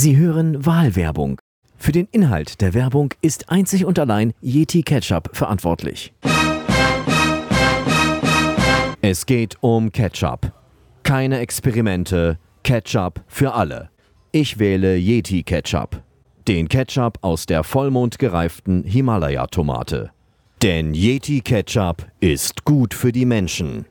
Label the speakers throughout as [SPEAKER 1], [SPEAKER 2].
[SPEAKER 1] Sie hören Wahlwerbung. Für den Inhalt der Werbung ist einzig und allein Yeti Ketchup verantwortlich. Es geht um Ketchup. Keine Experimente. Ketchup für alle. Ich wähle Yeti Ketchup. Den Ketchup aus der vollmondgereiften Himalaya-Tomate. Denn Yeti Ketchup ist gut für die Menschen.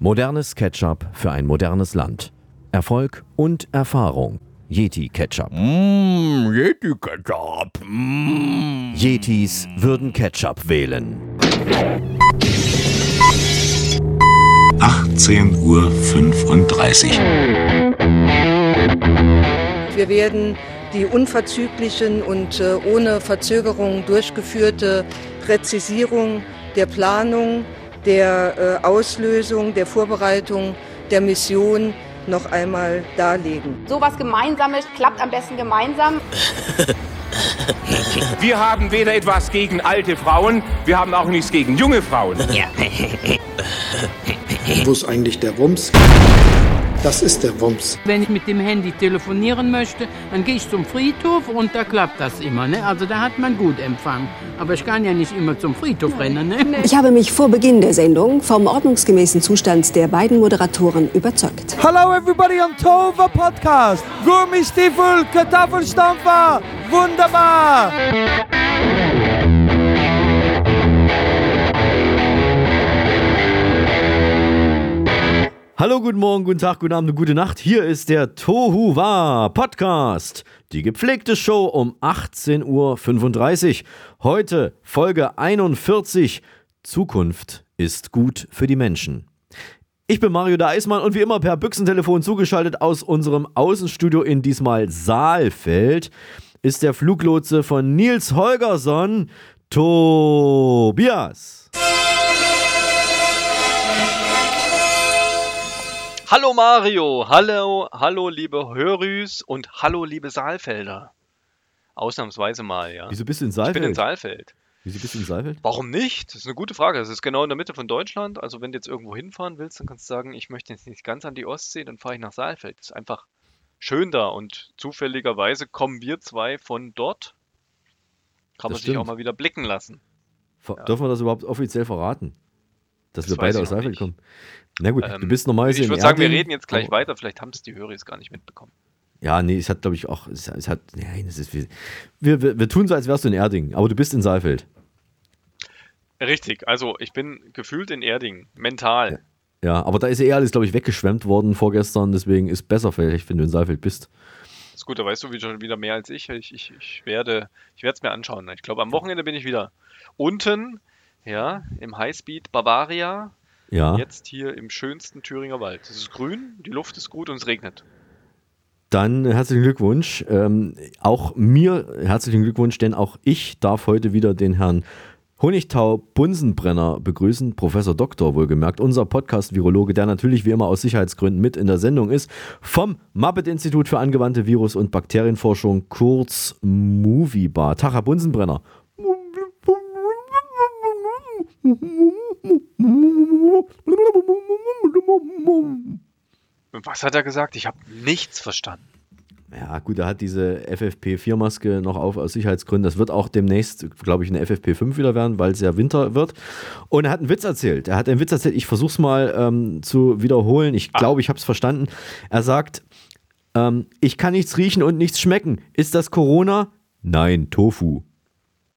[SPEAKER 1] Modernes Ketchup für ein modernes Land. Erfolg und Erfahrung. Yeti Ketchup.
[SPEAKER 2] Mmm, Yeti Ketchup. Mm.
[SPEAKER 1] Yetis würden Ketchup wählen.
[SPEAKER 3] 18.35 Uhr.
[SPEAKER 4] Wir werden die unverzüglichen und äh, ohne Verzögerung durchgeführte Präzisierung der Planung, der äh, Auslösung, der Vorbereitung der Mission noch einmal darlegen.
[SPEAKER 5] So was Gemeinsames klappt am besten gemeinsam.
[SPEAKER 2] Wir haben weder etwas gegen alte Frauen, wir haben auch nichts gegen junge Frauen.
[SPEAKER 6] Wo ist eigentlich der Wumms? Das ist der Wumms.
[SPEAKER 7] Wenn ich mit dem Handy telefonieren möchte, dann gehe ich zum Friedhof und da klappt das immer. Ne? Also da hat man gut Empfang. Aber ich kann ja nicht immer zum Friedhof rennen. Ne?
[SPEAKER 8] Ich habe mich vor Beginn der Sendung vom ordnungsgemäßen Zustand der beiden Moderatoren überzeugt.
[SPEAKER 9] Hello everybody on Tova Podcast. Gummistiefel, Kartoffelstampfer. Wunderbar.
[SPEAKER 1] Hallo, guten Morgen, guten Tag, guten Abend gute Nacht. Hier ist der Tohu Wa Podcast. Die gepflegte Show um 18.35 Uhr. Heute Folge 41. Zukunft ist gut für die Menschen. Ich bin Mario der Eismann und wie immer per Büchsentelefon zugeschaltet aus unserem Außenstudio in diesmal Saalfeld ist der Fluglotse von Nils Holgersson, Tobias.
[SPEAKER 10] Hallo Mario, hallo, hallo liebe Hörüs und hallo liebe Saalfelder. Ausnahmsweise mal, ja.
[SPEAKER 1] Wieso bist du in
[SPEAKER 10] Ich
[SPEAKER 1] Saalfeld?
[SPEAKER 10] bin in Saalfeld.
[SPEAKER 1] Wieso bist du in Saalfeld?
[SPEAKER 10] Warum nicht? Das ist eine gute Frage. Das ist genau in der Mitte von Deutschland. Also wenn du jetzt irgendwo hinfahren willst, dann kannst du sagen, ich möchte jetzt nicht ganz an die Ostsee, dann fahre ich nach Saalfeld. Das ist einfach schön da und zufälligerweise kommen wir zwei von dort. Kann
[SPEAKER 1] Das
[SPEAKER 10] man sich auch
[SPEAKER 1] stimmt.
[SPEAKER 10] mal wieder blicken lassen.
[SPEAKER 1] Ver- Dürfen wir das überhaupt offiziell verraten? Dass
[SPEAKER 10] Das
[SPEAKER 1] wir beide
[SPEAKER 10] ich
[SPEAKER 1] aus Saalfeld kommen. Na gut, du
[SPEAKER 10] Ähm,
[SPEAKER 1] bist normalerweise
[SPEAKER 10] Ich würde sagen, wir
[SPEAKER 1] Erding,
[SPEAKER 10] reden jetzt gleich weiter. Vielleicht haben es die Hörer gar nicht mitbekommen.
[SPEAKER 1] Ja, nee, es hat, glaube ich, auch. Es, es hat. Nein, es ist. Wir, wir, wir, wir tun so, als wärst du in Erding, aber du bist in Saalfeld.
[SPEAKER 10] Richtig, also ich bin gefühlt in Erding, mental.
[SPEAKER 1] Ja, aber da ist ja eh alles, glaube ich, weggeschwemmt worden vorgestern, deswegen ist besser vielleicht, wenn du in Saalfeld bist.
[SPEAKER 10] Ist gut, da weißt du schon wieder mehr als ich. Ich, ich, ich werde es mir anschauen. Ich glaube, am Wochenende bin ich wieder unten, ja, im Highspeed Bavaria.
[SPEAKER 1] Ja.
[SPEAKER 10] Jetzt hier im schönsten Thüringer Wald. Es ist grün, die Luft ist gut und es regnet.
[SPEAKER 1] Dann herzlichen Glückwunsch. Ähm, auch mir herzlichen Glückwunsch, denn auch ich darf heute wieder den Herrn Honigtau Bunsenbrenner begrüßen, Professor Doktor wohlgemerkt, unser Podcast-Virologe, der natürlich wie immer aus Sicherheitsgründen mit in der Sendung ist, vom Muppet-Institut für angewandte Virus- und Bakterienforschung, kurz Moviebar. Tag, Herr Bunsenbrenner.
[SPEAKER 10] Was hat er gesagt? Ich habe nichts verstanden.
[SPEAKER 1] Ja, gut, er hat diese FFP4-Maske noch auf aus Sicherheitsgründen. Das wird auch demnächst, glaube ich, eine FFP5 wieder werden, weil es ja Winter wird. Und er hat einen Witz erzählt. Er hat einen Witz erzählt. Ich versuche es mal ähm, zu wiederholen. Ich glaube, ich habe es verstanden. Er sagt, ähm, ich kann nichts riechen und nichts schmecken. Ist das Corona? Nein, Tofu.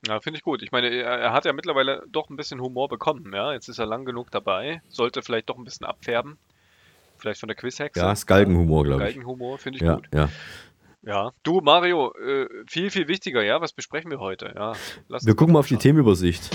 [SPEAKER 10] Ja, finde ich gut. Ich meine, er, er hat ja mittlerweile doch ein bisschen Humor bekommen. Ja, jetzt ist er lang genug dabei. Sollte vielleicht doch ein bisschen abfärben. Vielleicht von der Quizhexe.
[SPEAKER 1] Ja, ist Galgenhumor, glaube ich.
[SPEAKER 10] Galgenhumor, finde ich
[SPEAKER 1] Ja,
[SPEAKER 10] gut.
[SPEAKER 1] ja.
[SPEAKER 10] Ja, du Mario, äh, viel, viel wichtiger, ja, was besprechen wir heute? Ja, lass
[SPEAKER 1] Wir gucken mal auf die. Themenübersicht.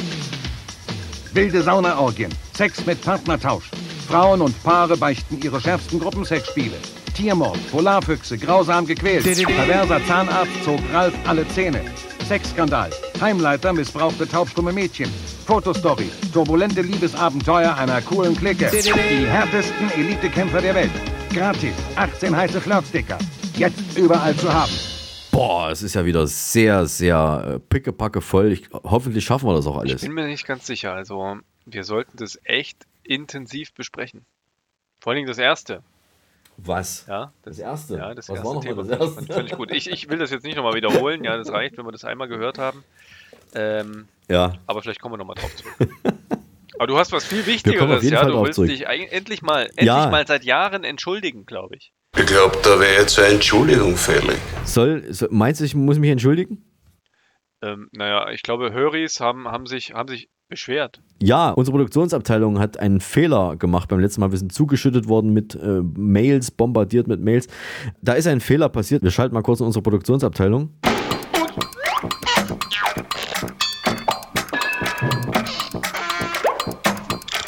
[SPEAKER 11] Wilde Saunaorgien, Sex mit Partnertausch. Frauen und Paare beichten ihre schärfsten Gruppensexspiele. Tiermord, Polarfüchse, grausam gequält. Perverser Zahnarzt zog Ralf alle Zähne. Sexskandal, Heimleiter missbrauchte taubstumme Mädchen. Fotostory, turbulente Liebesabenteuer einer coolen Clique. Die härtesten Elitekämpfer der Welt. Gratis, 18 heiße Flirtsticker. Jetzt überall zu haben.
[SPEAKER 1] Boah, es ist ja wieder sehr, sehr äh, pickepacke voll. Ich, hoffentlich schaffen wir das auch
[SPEAKER 10] Ich
[SPEAKER 1] alles.
[SPEAKER 10] bin mir nicht ganz sicher. Also, wir sollten das echt intensiv besprechen. Vor allen Dingen das erste.
[SPEAKER 1] Was?
[SPEAKER 10] Ja,
[SPEAKER 1] Das erste?
[SPEAKER 10] Ja, das
[SPEAKER 1] Was
[SPEAKER 10] erste
[SPEAKER 1] war noch mal
[SPEAKER 10] Thema
[SPEAKER 1] das
[SPEAKER 10] fand ich-
[SPEAKER 1] erste?
[SPEAKER 10] fand ich völlig gut. Ich, ich will das jetzt nicht nochmal wiederholen. Ja, das reicht, wenn wir das einmal gehört haben. Ähm,
[SPEAKER 1] Ja.
[SPEAKER 10] aber vielleicht kommen wir nochmal drauf zurück. Aber du hast was viel
[SPEAKER 1] kommen auf
[SPEAKER 10] Wichtigeres,
[SPEAKER 1] jeden
[SPEAKER 10] ja.
[SPEAKER 1] Fall
[SPEAKER 10] Du
[SPEAKER 1] drauf
[SPEAKER 10] willst
[SPEAKER 1] zurück.
[SPEAKER 10] dich endlich mal, endlich
[SPEAKER 1] Ja.
[SPEAKER 10] mal seit Jahren entschuldigen, glaube ich.
[SPEAKER 3] Ich glaube, da wäre jetzt eine Entschuldigung fällig.
[SPEAKER 1] Soll, so, meinst du, ich muss mich entschuldigen?
[SPEAKER 10] Ähm, naja, ich glaube, Höris haben, haben, sich, haben sich beschwert.
[SPEAKER 1] Ja, unsere Produktionsabteilung hat einen Fehler gemacht beim letzten Mal. Wir sind zugeschüttet worden mit äh, Mails, bombardiert mit Mails. Da ist ein Fehler passiert. Wir schalten mal kurz in unsere Produktionsabteilung.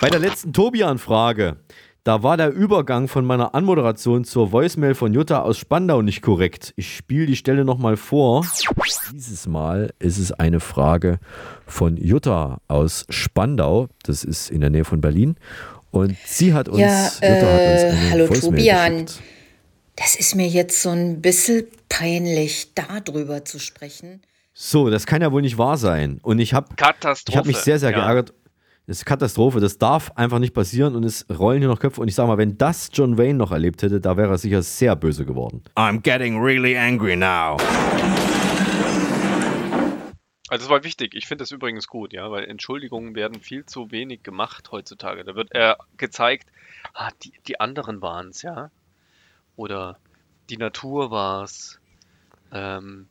[SPEAKER 1] Bei der letzten Tobi-Anfrage, da war der Übergang von meiner Anmoderation zur Voicemail von Jutta aus Spandau nicht korrekt. Ich spiele die Stelle nochmal vor. Dieses Mal ist es eine Frage von Jutta aus Spandau. Das ist in der Nähe von Berlin. Und sie hat uns,
[SPEAKER 12] Ja,
[SPEAKER 1] Jutta hat uns
[SPEAKER 12] äh,
[SPEAKER 1] eine
[SPEAKER 12] hallo
[SPEAKER 1] Voicemail
[SPEAKER 12] Tobian.
[SPEAKER 1] geschickt.
[SPEAKER 12] Das ist mir jetzt so ein bisschen peinlich, darüber zu sprechen.
[SPEAKER 1] So, das kann ja wohl nicht wahr sein. Und ich habe hab mich sehr, sehr
[SPEAKER 10] ja.
[SPEAKER 1] geärgert. Das ist Katastrophe. Das darf einfach nicht passieren und es rollen hier noch Köpfe. Und ich sage mal, wenn das John Wayne noch erlebt hätte, da wäre er sicher sehr böse geworden. I'm getting really angry now.
[SPEAKER 10] Also das war wichtig. Ich finde das übrigens gut, ja, weil Entschuldigungen werden viel zu wenig gemacht heutzutage. Da wird äh, gezeigt, ah, die, die anderen waren es, ja. Oder die Natur war es. Ähm,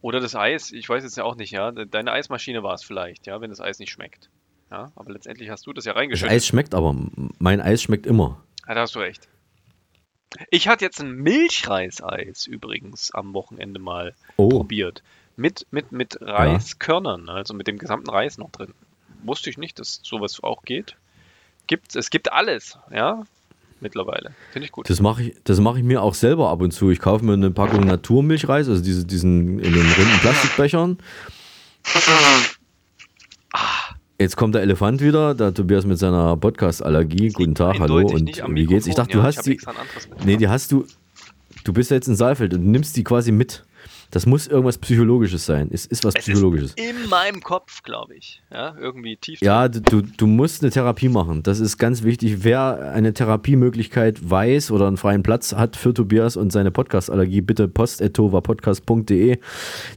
[SPEAKER 10] oder das Eis, ich weiß jetzt ja auch nicht, ja. Deine Eismaschine war es vielleicht, ja, wenn das Eis nicht schmeckt. Ja, aber letztendlich hast du das ja
[SPEAKER 1] Das
[SPEAKER 10] reingeschüttet.
[SPEAKER 1] Eis schmeckt aber. Mein Eis schmeckt immer.
[SPEAKER 10] Ja, da hast du recht. Ich hatte jetzt ein Milchreiseis übrigens am Wochenende mal
[SPEAKER 1] Oh.
[SPEAKER 10] probiert. Mit, mit, mit Reiskörnern, also mit dem gesamten Reis noch drin. Wusste ich nicht, dass sowas auch geht. Gibt, es gibt alles, ja, mittlerweile. Finde ich gut.
[SPEAKER 1] Das mache ich, das mach ich mir auch selber ab und zu. Ich kaufe mir eine Packung Naturmilchreis, also diese, diesen in den runden Plastikbechern. Jetzt kommt der Elefant wieder, der Tobias mit seiner Podcast-Allergie. Guten Tag, hallo und wie geht's? Ich dachte, du
[SPEAKER 10] ja,
[SPEAKER 1] hast die. Nee, die hast du. Du bist ja jetzt in Saalfeld und nimmst die quasi mit. Das muss irgendwas Psychologisches sein. Es ist was
[SPEAKER 10] Es
[SPEAKER 1] Psychologisches.
[SPEAKER 10] ist in meinem Kopf, glaube ich. Ja, irgendwie tief.
[SPEAKER 1] Ja, du, du, musst eine Therapie machen. Das ist ganz wichtig. Wer eine Therapiemöglichkeit weiß oder einen freien Platz hat für Tobias und seine Podcast-Allergie, bitte post.tovapodcast.de.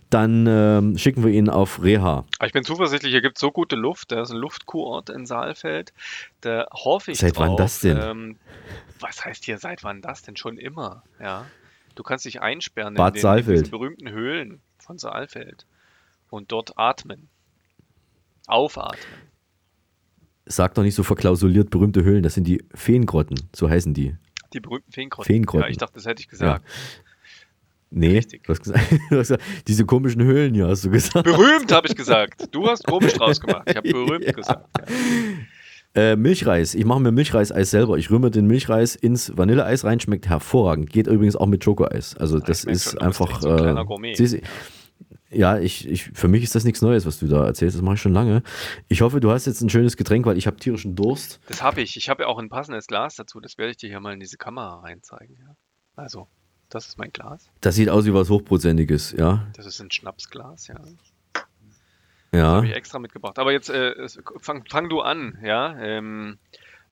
[SPEAKER 1] Dann ähm, schicken wir ihn auf Reha.
[SPEAKER 10] Ich bin zuversichtlich, hier gibt es so gute Luft. Da ist ein Luftkurort in Saalfeld. Da hoffe ich
[SPEAKER 1] Seit wann
[SPEAKER 10] drauf.
[SPEAKER 1] das denn?
[SPEAKER 10] Ähm, was heißt hier, seit wann das denn? Schon immer, ja. Du kannst dich einsperren
[SPEAKER 1] Bad
[SPEAKER 10] in, den, in diesen berühmten Höhlen von Saalfeld und dort atmen. Aufatmen.
[SPEAKER 1] Sag doch nicht so verklausuliert berühmte Höhlen. Das sind die Feengrotten. So heißen die.
[SPEAKER 10] Die berühmten Feengrotten.
[SPEAKER 1] Feengrotten.
[SPEAKER 10] Ja, ich dachte, das hätte ich gesagt.
[SPEAKER 1] Nee, du hast gesagt, du hast gesagt, diese komischen Höhlen hier, hast du gesagt.
[SPEAKER 10] Berühmt, habe ich gesagt. Du hast komisch draus gemacht. Ich habe berühmt gesagt. Ja.
[SPEAKER 1] Äh, Milchreis. Ich mache mir Milchreiseis selber. Ich rühre den Milchreis ins Vanilleeis rein, schmeckt hervorragend. Geht übrigens auch mit Schokoeis. Also das
[SPEAKER 10] merk
[SPEAKER 1] ist
[SPEAKER 10] schon,
[SPEAKER 1] einfach.
[SPEAKER 10] so ein kleiner
[SPEAKER 1] äh,
[SPEAKER 10] Gourmet.
[SPEAKER 1] du- ja, ich, ich, für mich ist das nichts Neues, was du da erzählst. Das mache ich schon lange. Ich hoffe, du hast jetzt ein schönes Getränk, weil ich habe tierischen Durst.
[SPEAKER 10] Das habe ich. Ich habe ja auch ein passendes Glas dazu. Das werde ich dir hier mal in diese Kamera reinzeigen. Ja. Also, das ist mein Glas.
[SPEAKER 1] Das sieht aus wie was Hochprozentiges, ja.
[SPEAKER 10] Das ist ein Schnapsglas, ja.
[SPEAKER 1] Ja.
[SPEAKER 10] habe ich extra mitgebracht. Aber jetzt äh, fang, fang du an, ja. Ähm,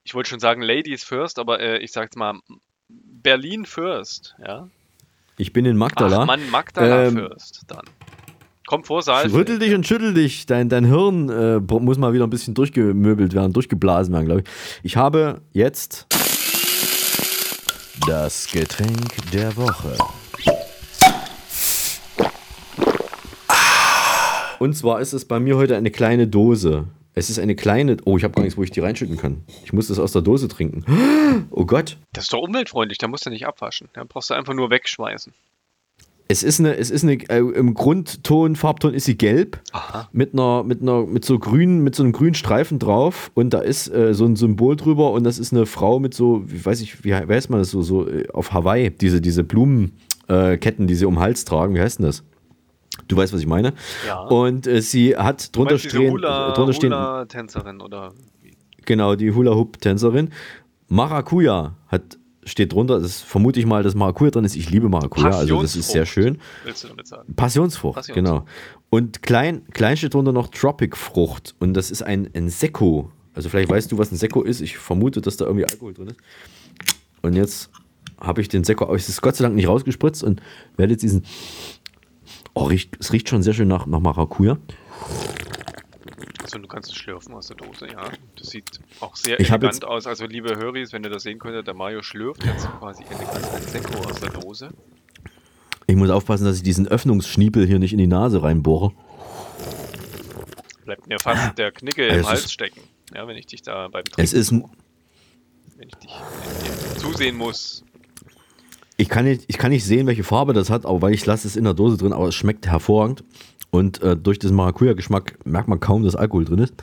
[SPEAKER 10] ich wollte schon sagen Ladies first, aber äh, ich sag's mal Berlin first, ja.
[SPEAKER 1] Ich bin in Magdala.
[SPEAKER 10] Ach Mann, Magdala
[SPEAKER 1] Ähm,
[SPEAKER 10] first dann. Komm vor, Saalfeld.
[SPEAKER 1] Rüttel dich und schüttel dich. Dein, dein Hirn äh, muss mal wieder ein bisschen durchgemöbelt werden, durchgeblasen werden, glaube ich. Ich habe jetzt das Getränk der Woche. Und zwar ist es bei mir heute eine kleine Dose. Es ist eine kleine. Oh, ich habe gar nichts, wo ich die reinschütten kann. Ich muss das aus der Dose trinken. Oh Gott.
[SPEAKER 10] Das ist doch umweltfreundlich, da musst du nicht abwaschen. Da brauchst du einfach nur wegschmeißen.
[SPEAKER 1] Es ist eine, es ist eine, äh, im Grundton, Farbton ist sie gelb.
[SPEAKER 10] Aha.
[SPEAKER 1] Mit einer, mit einer, mit so grün, mit so einem grünen Streifen drauf und da ist äh, so ein Symbol drüber und das ist eine Frau mit so, wie weiß ich, wie, heißt man das so, so äh, auf Hawaii, diese, diese Blumenketten, äh, die sie um den Hals tragen, wie heißt denn das? Du weißt, was ich meine?
[SPEAKER 10] Ja.
[SPEAKER 1] Und äh, sie hat drunter stehen,
[SPEAKER 10] Hula,
[SPEAKER 1] drunter stehen,
[SPEAKER 10] Hula-Tänzerin oder
[SPEAKER 1] genau, die Hula-Hoop-Tänzerin. Maracuja hat, steht drunter, das vermute ich mal, dass Maracuja drin ist. Ich liebe Maracuja, also das ist sehr schön.
[SPEAKER 10] Willst du damit sagen?
[SPEAKER 1] Passionsfrucht,
[SPEAKER 10] Passionsfrucht.
[SPEAKER 1] genau. Und klein, klein steht drunter noch Tropic-Frucht. Und das ist ein, ein Sekko. Also vielleicht weißt du, was ein Sekko ist. Ich vermute, dass da irgendwie Alkohol drin ist. Und jetzt habe ich den Sekko, es ist Gott sei Dank nicht rausgespritzt und werde jetzt diesen. Oh, riecht, es riecht schon sehr schön nach, nach Maracuja.
[SPEAKER 10] Also du kannst es schlürfen aus der Dose, ja. Das sieht auch sehr
[SPEAKER 1] Ich
[SPEAKER 10] elegant aus. Also liebe Höris, wenn ihr das sehen könntet, der Mario schlürft jetzt quasi elegant ein Sekko aus der Dose.
[SPEAKER 1] Ich muss aufpassen, dass ich diesen Öffnungsschniepel hier nicht in die Nase reinbohre.
[SPEAKER 10] Bleibt mir fast der Knicke
[SPEAKER 1] Es
[SPEAKER 10] im
[SPEAKER 1] ist-
[SPEAKER 10] Hals stecken. Ja, wenn ich dich da beim
[SPEAKER 1] Es ist, ein-
[SPEAKER 10] wenn ich dich wenn ich zusehen muss.
[SPEAKER 1] Ich kann, nicht, ich kann nicht sehen, welche Farbe das hat, aber weil ich lasse es in der Dose drin, aber es schmeckt hervorragend. Und äh, durch diesen Maracuja-Geschmack merkt man kaum, dass Alkohol drin ist.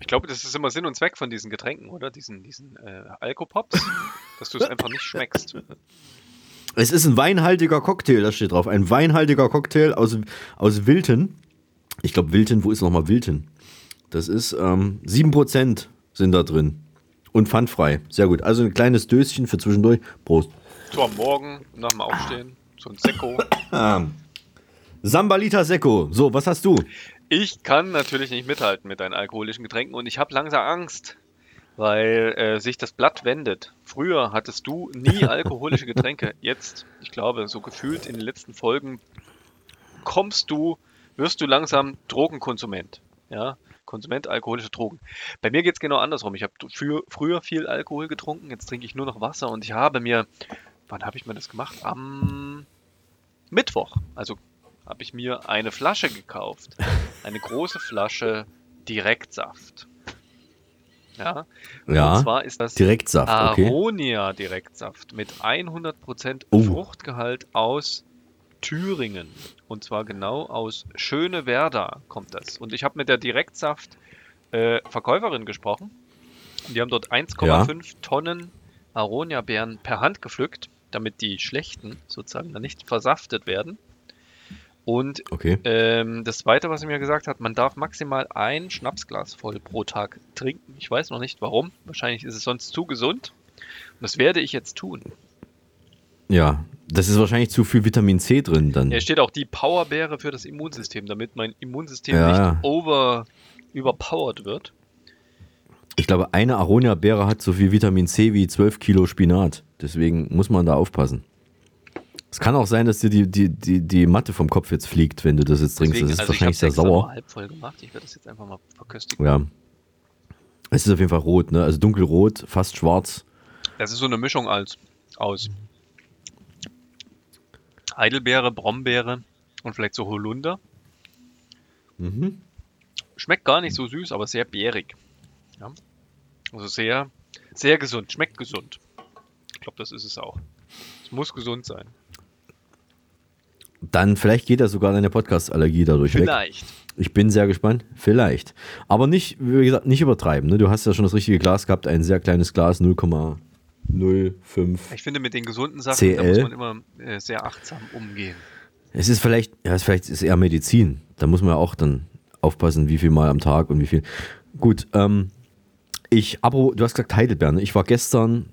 [SPEAKER 10] Ich glaube, das ist immer Sinn und Zweck von diesen Getränken, oder? Diesen, diesen äh, Alkopops, dass du es einfach nicht schmeckst.
[SPEAKER 1] Es ist ein weinhaltiger Cocktail, das steht drauf. Ein weinhaltiger Cocktail aus, aus Wilton. Ich glaube, Wilton, wo ist nochmal Wilton? Das ist ähm, 7% sind da drin. Und pfandfrei. Sehr gut. Also ein kleines Döschen für zwischendurch. Prost.
[SPEAKER 10] So am Morgen, nach dem Aufstehen, so ein Sekko.
[SPEAKER 1] Ähm, Sambalita Secco. So, was hast du?
[SPEAKER 10] Ich kann natürlich nicht mithalten mit deinen alkoholischen Getränken und ich habe langsam Angst, weil äh, sich das Blatt wendet. Früher hattest du nie alkoholische Getränke. Jetzt, ich glaube, so gefühlt in den letzten Folgen kommst du, wirst du langsam Drogenkonsument. Ja, Konsument alkoholische Drogen. Bei mir geht es genau andersrum. Ich habe früher viel Alkohol getrunken, jetzt trinke ich nur noch Wasser und ich habe mir, wann habe ich mir das gemacht? Am Mittwoch, also habe ich mir eine Flasche gekauft. Eine große Flasche Direktsaft. Ja.
[SPEAKER 1] Ja,
[SPEAKER 10] Und zwar ist das
[SPEAKER 1] Direktsaft, okay.
[SPEAKER 10] Aronia Direktsaft mit 100%
[SPEAKER 1] Oh.
[SPEAKER 10] Fruchtgehalt aus Thüringen. Und zwar genau aus Schönewerda kommt das. Und ich habe mit der Direktsaft äh, Verkäuferin gesprochen. Und die haben dort 1,5 Tonnen Aronia-Beeren per Hand gepflückt, damit die schlechten sozusagen dann nicht versaftet werden. Und
[SPEAKER 1] Okay.
[SPEAKER 10] ähm, das Zweite, was er mir gesagt hat, man darf maximal ein Schnapsglas voll pro Tag trinken. Ich weiß noch nicht warum. Wahrscheinlich ist es sonst zu gesund. Und das werde ich jetzt tun.
[SPEAKER 1] Ja, das ist wahrscheinlich zu viel Vitamin C drin dann.
[SPEAKER 10] Hier steht auch die Powerbeere für das Immunsystem, damit mein Immunsystem
[SPEAKER 1] Ja,
[SPEAKER 10] nicht
[SPEAKER 1] ja.
[SPEAKER 10] over überpowered wird.
[SPEAKER 1] Ich glaube, eine Aronia-Beere hat so viel Vitamin C wie 12 Kilo Spinat. Deswegen muss man da aufpassen. Es kann auch sein, dass dir die, die, die, die Matte vom Kopf jetzt fliegt, wenn du das jetzt trinkst. das ist
[SPEAKER 10] also ich
[SPEAKER 1] wahrscheinlich sehr sauer.
[SPEAKER 10] halb voll gemacht. Ich werde das jetzt einfach mal verköstigen.
[SPEAKER 1] Ja. Es ist auf jeden Fall rot, ne? Also dunkelrot, fast schwarz.
[SPEAKER 10] Das ist so eine Mischung als, aus Heidelbeere, Brombeere und vielleicht so Holunder.
[SPEAKER 1] Mhm.
[SPEAKER 10] Schmeckt gar nicht so süß, aber sehr beerig. Ja. Also sehr, sehr gesund. Schmeckt gesund. Ich glaube, das ist es auch. Es muss gesund sein.
[SPEAKER 1] Dann vielleicht geht da sogar deine Podcast-Allergie dadurch weg.
[SPEAKER 10] Vielleicht.
[SPEAKER 1] Ich bin sehr gespannt. Vielleicht. Aber nicht, wie gesagt, nicht übertreiben. Ne? Du hast ja schon das richtige Glas gehabt, ein sehr kleines Glas, 0,05.
[SPEAKER 10] Ich finde, mit den gesunden Sachen, da
[SPEAKER 1] CL.
[SPEAKER 10] muss man immer äh, sehr achtsam umgehen.
[SPEAKER 1] Es ist vielleicht, ja, es vielleicht ist eher Medizin. Da muss man ja auch dann aufpassen, wie viel Mal am Tag und wie viel. Gut, ähm, ich, aber du hast gesagt Heidelbeeren. ne? Ich war gestern,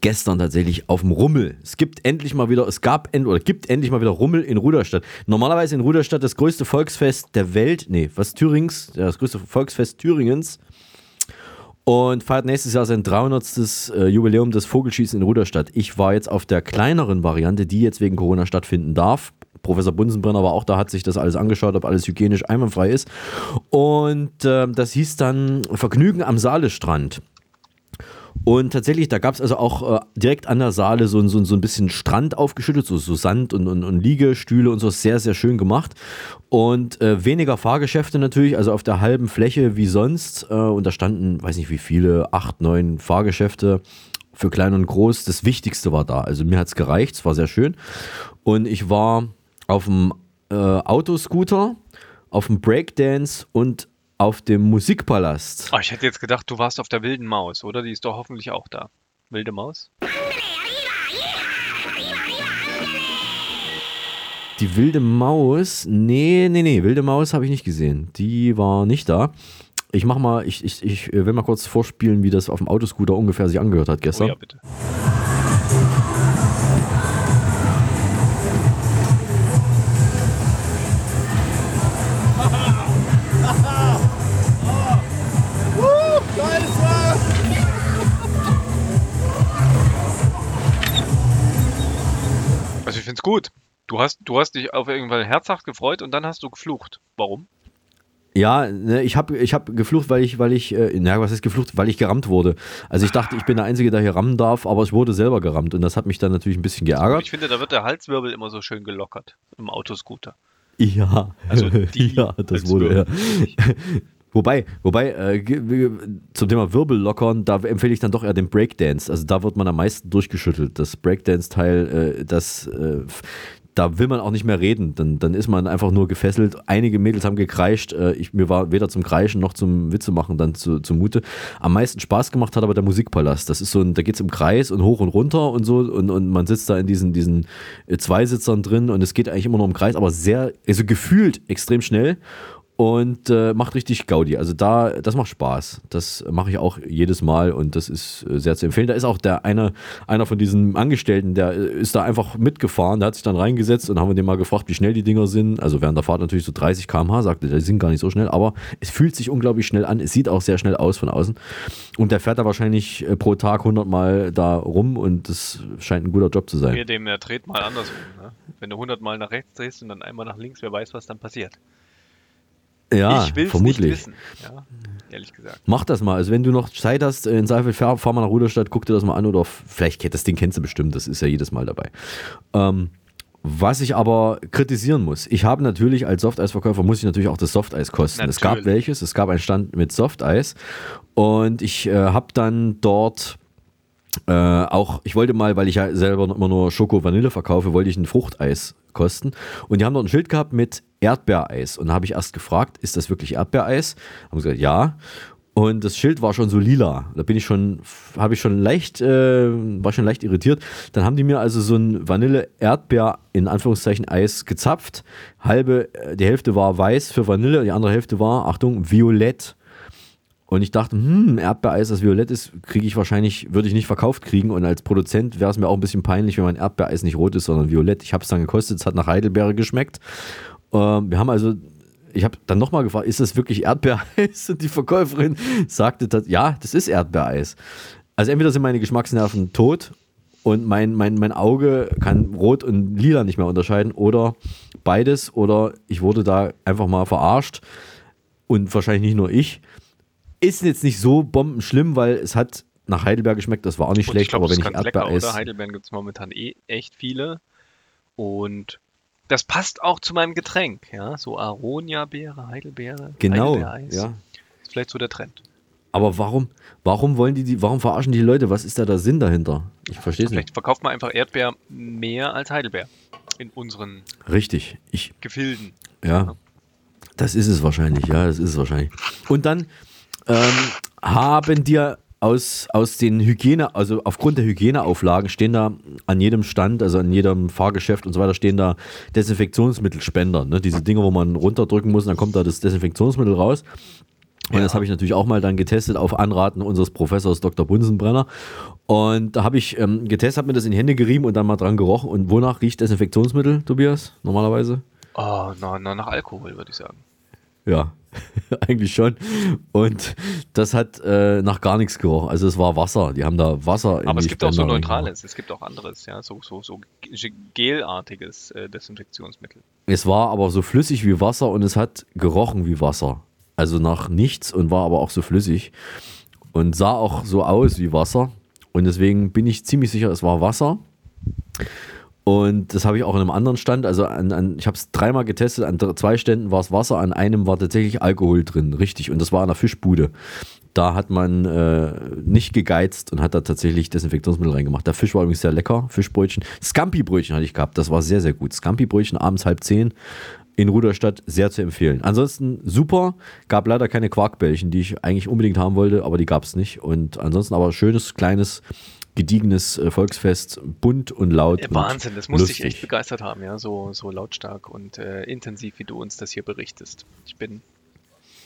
[SPEAKER 1] gestern tatsächlich auf dem Rummel. Es gibt endlich mal wieder, es gab end, oder gibt endlich mal wieder Rummel in Ruderstadt. Normalerweise in Ruderstadt das größte Volksfest der Welt, nee, was Thürings, das größte Volksfest Thüringens. Und feiert nächstes Jahr sein 300. äh, Jubiläum des Vogelschießen in Ruderstadt. Ich war jetzt auf der kleineren Variante, die jetzt wegen Corona stattfinden darf. Professor Bunsenbrenner war auch da, hat sich das alles angeschaut, ob alles hygienisch einwandfrei ist. Und ähm, das hieß dann Vergnügen am Saalestrand. Und tatsächlich, da gab es also auch äh, direkt an der Saale so, ein- so, so ein bisschen Strand aufgeschüttet, so, so Sand und, und, und Liegestühle und so, sehr, sehr schön gemacht. Und äh, weniger Fahrgeschäfte natürlich, also auf der halben Fläche wie sonst. Äh, und da standen, weiß nicht wie viele, acht, neun Fahrgeschäfte für klein und groß. Das Wichtigste war da. Also mir hat es gereicht, es war sehr schön. Und ich war auf dem äh, Autoscooter, auf dem Breakdance und auf dem Musikpalast.
[SPEAKER 10] Oh, ich hätte jetzt gedacht, du warst auf der wilden Maus, oder? Die ist doch hoffentlich auch da. Wilde Maus?
[SPEAKER 1] Die wilde Maus, nee, nee, nee, wilde Maus habe ich nicht gesehen. Die war nicht da. Ich mach mal, ich, ich, ich will mal kurz vorspielen, wie das auf dem Autoscooter ungefähr sich angehört hat
[SPEAKER 10] Oh
[SPEAKER 1] gestern.
[SPEAKER 10] ja, bitte. Find's gut. Du hast, du hast dich auf irgendwann herzhaft gefreut und dann hast du geflucht. Warum?
[SPEAKER 1] Ja, ne, ich habe ich hab geflucht, weil ich, weil ich, äh, na, was ist geflucht? Weil ich gerammt wurde. Also ich dachte, ich bin der Einzige, der hier rammen darf, aber ich wurde selber gerammt und das hat mich dann natürlich ein bisschen geärgert.
[SPEAKER 10] Ich finde, da wird der Halswirbel immer so schön gelockert im Autoscooter.
[SPEAKER 1] Ja,
[SPEAKER 10] Also die
[SPEAKER 1] ja, das wurde ja. Wobei, wobei äh, zum Thema Wirbel lockern, da empfehle ich dann doch eher den Breakdance. Also da wird man am meisten durchgeschüttelt. Das Breakdance-Teil, äh, das, äh, da will man auch nicht mehr reden. Dann, dann ist man einfach nur gefesselt. Einige Mädels haben gekreischt. Äh, ich, mir war weder zum Kreischen noch zum Witze machen dann zu, zumute. Am meisten Spaß gemacht hat aber der Musikpalast. Das ist so ein, da geht es im Kreis und hoch und runter und so und, und man sitzt da in diesen, diesen äh, Zweisitzern drin und es geht eigentlich immer nur im Kreis, aber sehr, also gefühlt extrem schnell und äh, macht richtig Gaudi. Also da, das macht Spaß. Das mache ich auch jedes Mal und das ist äh, sehr zu empfehlen. Da ist auch der eine, einer von diesen Angestellten, der äh, ist da einfach mitgefahren, der hat sich dann reingesetzt und haben wir den mal gefragt, wie schnell die Dinger sind. Also während der Fahrt natürlich so 30 km/h, sagte, der, die sind gar nicht so schnell, aber es fühlt sich unglaublich schnell an. Es sieht auch sehr schnell aus von außen. Und der fährt da wahrscheinlich äh, pro Tag 100 Mal da rum und das scheint ein guter Job zu sein.
[SPEAKER 10] Wehe dem, er dreht mal andersrum. Ne? Wenn du 100 Mal nach rechts drehst und dann einmal nach links, wer weiß, was dann passiert.
[SPEAKER 1] Ja,
[SPEAKER 10] ich will's
[SPEAKER 1] vermutlich.
[SPEAKER 10] nicht wissen. Ja, ehrlich gesagt.
[SPEAKER 1] Mach das mal. Also wenn du noch Zeit hast, äh, in Seifeld, fahr, fahr mal nach Ruderstadt, guck dir das mal an oder vielleicht kennt das Ding kennst du bestimmt, das ist ja jedes Mal dabei. Ähm, was ich aber kritisieren muss, ich habe natürlich als Softeisverkäufer muss ich natürlich auch das Softeis kosten. Es gab
[SPEAKER 10] Natürlich.
[SPEAKER 1] welches, es gab einen Stand mit Softeis und ich äh, habe dann dort äh, auch, ich wollte mal, weil ich ja selber immer nur Schoko-Vanille verkaufe, wollte ich ein Fruchteis kosten. Und die haben dort ein Schild gehabt mit Erdbeereis. Und da habe ich erst gefragt, ist das wirklich Erdbeereis? Haben sie gesagt, ja. Und das Schild war schon so lila. Da bin ich schon, habe ich schon leicht, äh, war schon leicht irritiert. Dann haben die mir also so ein Vanille-Erdbeer in Anführungszeichen Eis gezapft. Halbe, äh, die Hälfte war weiß für Vanille, die andere Hälfte war, Achtung, violett. Und ich dachte, hm, Erdbeereis, das violett ist, kriege ich wahrscheinlich, würde ich nicht verkauft kriegen. Und als Produzent wäre es mir auch ein bisschen peinlich, wenn mein Erdbeereis nicht rot ist, sondern violett. Ich habe es dann gekostet, es hat nach Heidelbeere geschmeckt. Ähm, wir haben also, ich habe dann nochmal gefragt, ist das wirklich Erdbeereis? Und die Verkäuferin sagte, das, ja, das ist Erdbeereis. Also entweder sind meine Geschmacksnerven tot und mein, mein, mein Auge kann rot und lila nicht mehr unterscheiden oder beides oder ich wurde da einfach mal verarscht und wahrscheinlich nicht nur ich. Ist jetzt nicht so bombenschlimm, weil es hat nach Heidelberg geschmeckt, das war auch nicht
[SPEAKER 10] Und
[SPEAKER 1] schlecht,
[SPEAKER 10] ich glaube,
[SPEAKER 1] aber wenn ich Erdbeereis.
[SPEAKER 10] oder? Heidelbeeren gibt es momentan eh echt viele. Und das passt auch zu meinem Getränk, ja. So Aronia-Beere, Heidelbeere,
[SPEAKER 1] Genau,
[SPEAKER 10] Heidelbeereis.
[SPEAKER 1] ja.
[SPEAKER 10] Ist vielleicht so der Trend.
[SPEAKER 1] Aber warum, warum wollen die, die, warum verarschen die Leute? Was ist da der Sinn dahinter? Ich verstehe es nicht.
[SPEAKER 10] Vielleicht verkauft man einfach Erdbeer mehr als Heidelbeer in unseren
[SPEAKER 1] Richtig. Ich,
[SPEAKER 10] Gefilden.
[SPEAKER 1] ja. Das ist es wahrscheinlich, ja, das ist es wahrscheinlich. Und dann ähm, haben dir aus, aus den Hygiene, also aufgrund der Hygieneauflagen stehen da an jedem Stand, also an jedem Fahrgeschäft und so weiter, stehen da Desinfektionsmittelspender. Ne? Diese Dinge, wo man runterdrücken muss und dann kommt da das Desinfektionsmittel raus. Und das habe ich natürlich auch mal dann getestet auf Anraten unseres Professors Dr. Bunsenbrenner. Und da habe ich ähm, getestet, habe mir das in die Hände gerieben und dann mal dran gerochen. Und wonach riecht Desinfektionsmittel, Tobias, normalerweise?
[SPEAKER 10] Oh, na, na, nach Alkohol, würde ich sagen.
[SPEAKER 1] Ja, eigentlich schon. Und das hat äh, nach gar nichts gerochen. Also es war Wasser. Die haben da Wasser in
[SPEAKER 10] Aber es gibt auch so
[SPEAKER 1] Spender
[SPEAKER 10] neutrales, es gibt auch anderes, ja, so, so, so gelartiges äh, Desinfektionsmittel.
[SPEAKER 1] Es war aber so flüssig wie Wasser und es hat gerochen wie Wasser. Also nach nichts und war aber auch so flüssig und sah auch so aus wie Wasser. Und deswegen bin ich ziemlich sicher, es war Wasser. Und das habe ich auch in einem anderen Stand. Also an, an, ich habe es dreimal getestet. An zwei Ständen war es Wasser, an einem war tatsächlich Alkohol drin. Richtig. Und das war an der Fischbude. Da hat man äh, nicht gegeizt und hat da tatsächlich Desinfektionsmittel reingemacht. Der Fisch war übrigens sehr lecker. Fischbrötchen. Scampi-Brötchen hatte ich gehabt. Das war sehr, sehr gut. Scampi-Brötchen abends halb zehn in Ruderstadt sehr zu empfehlen. Ansonsten super. Gab leider keine Quarkbällchen, die ich eigentlich unbedingt haben wollte, aber die gab es nicht. Und ansonsten aber schönes, kleines, gediegenes äh, Volksfest. Bunt und laut.
[SPEAKER 10] Ja, Wahnsinn, das muss dich echt begeistert haben, ja, so, so lautstark und äh, intensiv, wie du uns das hier berichtest. Ich bin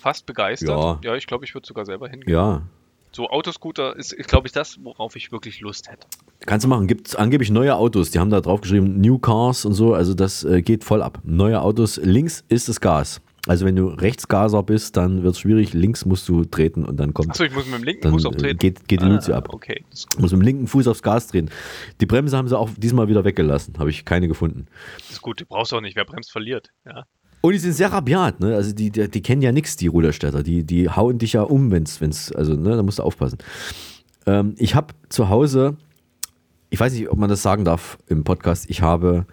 [SPEAKER 10] fast begeistert.
[SPEAKER 1] Ja.
[SPEAKER 10] Ja, ich glaube, ich würde sogar selber hingehen.
[SPEAKER 1] Ja,
[SPEAKER 10] So Autoscooter ist, glaube ich, das, worauf ich wirklich Lust hätte.
[SPEAKER 1] Kannst du machen. Gibt angeblich neue Autos. Die haben da drauf geschrieben New Cars und so. Also das äh, geht voll ab. Neue Autos. Links ist das Gas. Also wenn du Rechtsgaser bist, dann wird es schwierig. Links musst du treten und dann kommt.
[SPEAKER 10] Achso, ich muss mit dem linken Fuß
[SPEAKER 1] äh,
[SPEAKER 10] treten.
[SPEAKER 1] Geht, geht die
[SPEAKER 10] Ah,
[SPEAKER 1] Luzi ab.
[SPEAKER 10] Okay,
[SPEAKER 1] musst mit dem linken Fuß aufs Gas treten. Die Bremse haben sie auch diesmal wieder weggelassen. Habe ich keine gefunden.
[SPEAKER 10] Das ist gut, die brauchst du auch nicht. Wer bremst, verliert. Ja.
[SPEAKER 1] Und die sind sehr rabiat, ne? Also die, die, die kennen ja nichts, die Ruderstädter. Die, die hauen dich ja um, wenn's, wenn's, also, ne, da musst du aufpassen. Ähm, ich habe zu Hause, ich weiß nicht, ob man das sagen darf im Podcast, ich habe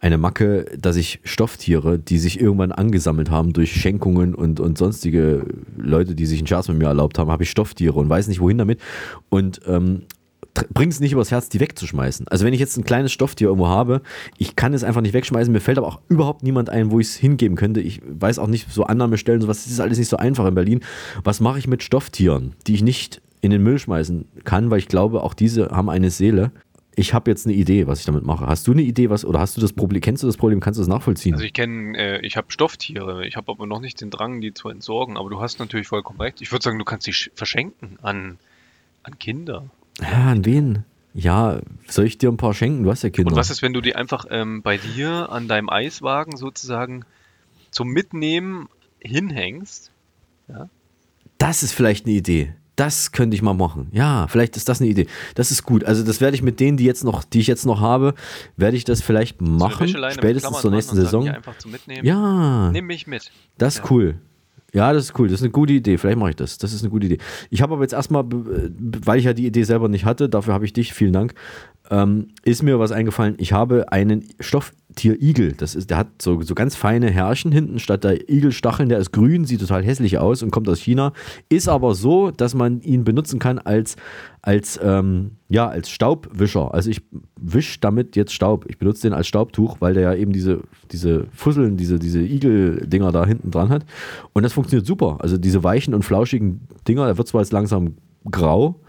[SPEAKER 1] eine Macke, dass ich Stofftiere, die sich irgendwann angesammelt haben durch Schenkungen und, und sonstige Leute, die sich einen Scherz mit mir erlaubt haben, habe ich Stofftiere und weiß nicht wohin damit. Und ähm, bringt es nicht übers Herz, die wegzuschmeißen. Also wenn ich jetzt ein kleines Stofftier irgendwo habe, ich kann es einfach nicht wegschmeißen, mir fällt aber auch überhaupt niemand ein, wo ich es hingeben könnte. Ich weiß auch nicht, so Annahmestellen, sowas, das ist alles nicht so einfach in Berlin. Was mache ich mit Stofftieren, die ich nicht in den Müll schmeißen kann, weil ich glaube, auch diese haben eine Seele. Ich habe jetzt eine Idee, was ich damit mache. Hast du eine Idee, was oder hast du das Problem? Kennst du das Problem? Kannst du das nachvollziehen?
[SPEAKER 10] Also ich kenne, äh, ich habe Stofftiere, ich habe aber noch nicht den Drang, die zu entsorgen. Aber du hast natürlich vollkommen recht. Ich würde sagen, du kannst sie sch- verschenken an, an Kinder.
[SPEAKER 1] ja, an wen? Ja, soll ich dir ein paar schenken? Du hast ja Kinder.
[SPEAKER 10] Und was ist, wenn du die einfach ähm, bei dir an deinem Eiswagen sozusagen zum Mitnehmen hinhängst? Ja?
[SPEAKER 1] Das ist vielleicht eine Idee. Das könnte ich mal machen. Ja, vielleicht ist das eine Idee. Das ist gut. Also das werde ich mit denen, die jetzt noch, die ich jetzt noch habe, werde ich das vielleicht machen.
[SPEAKER 10] Mit
[SPEAKER 1] spätestens zur nächsten Saison. Ja.
[SPEAKER 10] Nimm mich mit.
[SPEAKER 1] Das ist cool. Ja, das ist cool. Das ist eine gute Idee. Vielleicht mache ich das. Das ist eine gute Idee. Ich habe aber jetzt erstmal, weil ich ja die Idee selber nicht hatte, dafür habe ich dich, vielen Dank, ähm, ist mir was eingefallen. Ich habe einen Stofftier-Igel. Das ist, der hat so, so ganz feine Härchen hinten statt der Igelstacheln. Der ist grün, sieht total hässlich aus und kommt aus China. Ist aber so, dass man ihn benutzen kann als, als, ähm, ja, als Staubwischer. Also ich wische damit jetzt Staub. Ich benutze den als Staubtuch, weil der ja eben diese, diese Fusseln, diese, diese Igel-Dinger da hinten dran hat. Und das funktioniert super. Also diese weichen und flauschigen Dinger, der wird zwar jetzt langsam grau,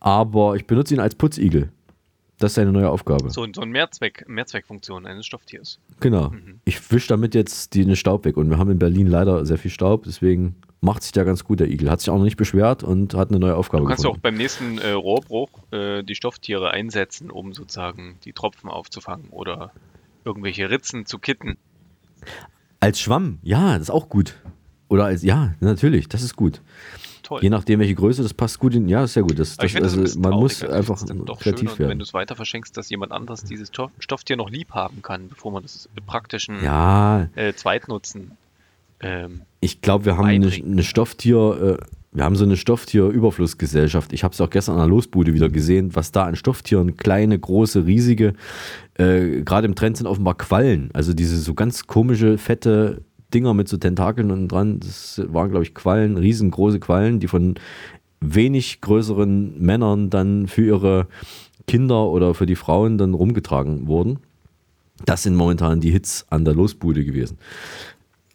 [SPEAKER 1] aber ich benutze ihn als Putzigel. Das ist seine neue Aufgabe.
[SPEAKER 10] So, so eine Mehrzweck, Mehrzweckfunktion eines Stofftiers.
[SPEAKER 1] Genau. Ich wische damit jetzt den Staub weg. Und wir haben in Berlin leider sehr viel Staub, deswegen macht sich der ganz gut, der Igel. Hat sich auch noch nicht beschwert und hat eine neue Aufgabe
[SPEAKER 10] Du kannst ja auch
[SPEAKER 1] gefunden.
[SPEAKER 10] beim nächsten äh, Rohrbruch äh, die Stofftiere einsetzen, um sozusagen die Tropfen aufzufangen oder irgendwelche Ritzen zu kitten.
[SPEAKER 1] Als Schwamm, ja, das ist auch gut. Oder als, ja, natürlich, das ist gut.
[SPEAKER 10] Toll.
[SPEAKER 1] Je nachdem, welche Größe, das passt gut in, ja, ist sehr gut. Das, das,
[SPEAKER 10] das
[SPEAKER 1] also,
[SPEAKER 10] bisschen
[SPEAKER 1] man muss
[SPEAKER 10] also
[SPEAKER 1] einfach
[SPEAKER 10] doch
[SPEAKER 1] kreativ
[SPEAKER 10] schöner, wenn
[SPEAKER 1] werden.
[SPEAKER 10] du es weiter verschenkst, dass jemand anderes dieses Stoff, Stofftier noch lieb haben kann, bevor man das praktischen
[SPEAKER 1] Ja.
[SPEAKER 10] äh, Zweitnutzen ähm,
[SPEAKER 1] Ich glaube, wir haben eine, eine Stofftier, äh, wir haben so eine Stofftierüberflussgesellschaft. Ich habe es auch gestern an der Losbude wieder gesehen, was da an Stofftieren, kleine, große, riesige, äh, gerade im Trend sind offenbar Quallen. Also diese so ganz komische, fette Dinger mit so Tentakeln und dran. Das waren, glaube ich, Quallen, riesengroße Quallen, die von wenig größeren Männern dann für ihre Kinder oder für die Frauen dann rumgetragen wurden. Das sind momentan die Hits an der Losbude gewesen.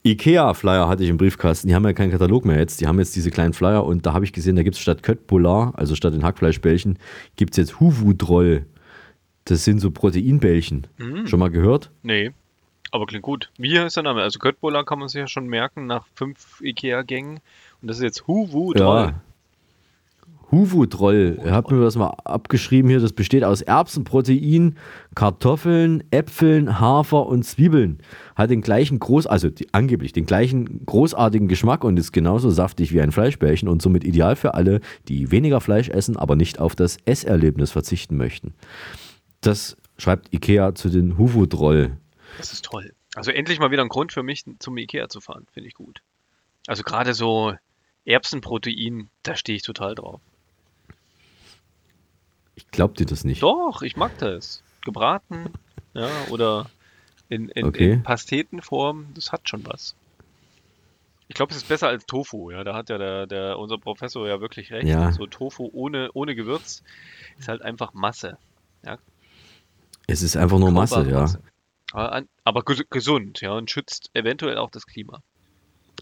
[SPEAKER 1] Ikea-Flyer hatte ich im Briefkasten. Die haben ja keinen Katalog mehr jetzt. Die haben jetzt diese kleinen Flyer und da habe ich gesehen, da gibt es statt Köttbullar, also statt den Hackfleischbällchen, gibt es jetzt Huvu-Droll. Das sind so Proteinbällchen.
[SPEAKER 10] Mhm.
[SPEAKER 1] Schon mal gehört?
[SPEAKER 10] Nee, aber klingt gut. Wie heißt der Name? Also Göttbola kann man sich ja schon merken nach fünf Ikea-Gängen. Und das ist jetzt Huwu Droll.
[SPEAKER 1] Ja. Huvu-Droll. Ich habe mir das mal abgeschrieben hier. Das besteht aus Erbsenprotein, Kartoffeln, Äpfeln, Hafer und Zwiebeln. Hat den gleichen groß, also die, angeblich den gleichen großartigen Geschmack und ist genauso saftig wie ein Fleischbällchen und somit ideal für alle, die weniger Fleisch essen, aber nicht auf das Esserlebnis verzichten möchten. Das schreibt Ikea zu den Huvu-Droll.
[SPEAKER 10] Das ist toll. Also endlich mal wieder ein Grund für mich, zum Ikea zu fahren. Finde ich gut. Also gerade so Erbsenprotein, da stehe ich total drauf.
[SPEAKER 1] Ich glaub dir das nicht.
[SPEAKER 10] Doch, ich mag das. Gebraten, ja, oder in, in,
[SPEAKER 1] Okay.
[SPEAKER 10] in Pastetenform, das hat schon was. Ich glaube, es ist besser als Tofu, ja. Da hat ja der, der, unser Professor ja wirklich recht.
[SPEAKER 1] Ja.
[SPEAKER 10] So Tofu ohne, ohne Gewürz ist halt einfach Masse. Ja.
[SPEAKER 1] Es ist einfach nur Masse,
[SPEAKER 10] Kaubare
[SPEAKER 1] ja.
[SPEAKER 10] Masse. Aber, gesund, ja, und schützt eventuell auch das Klima.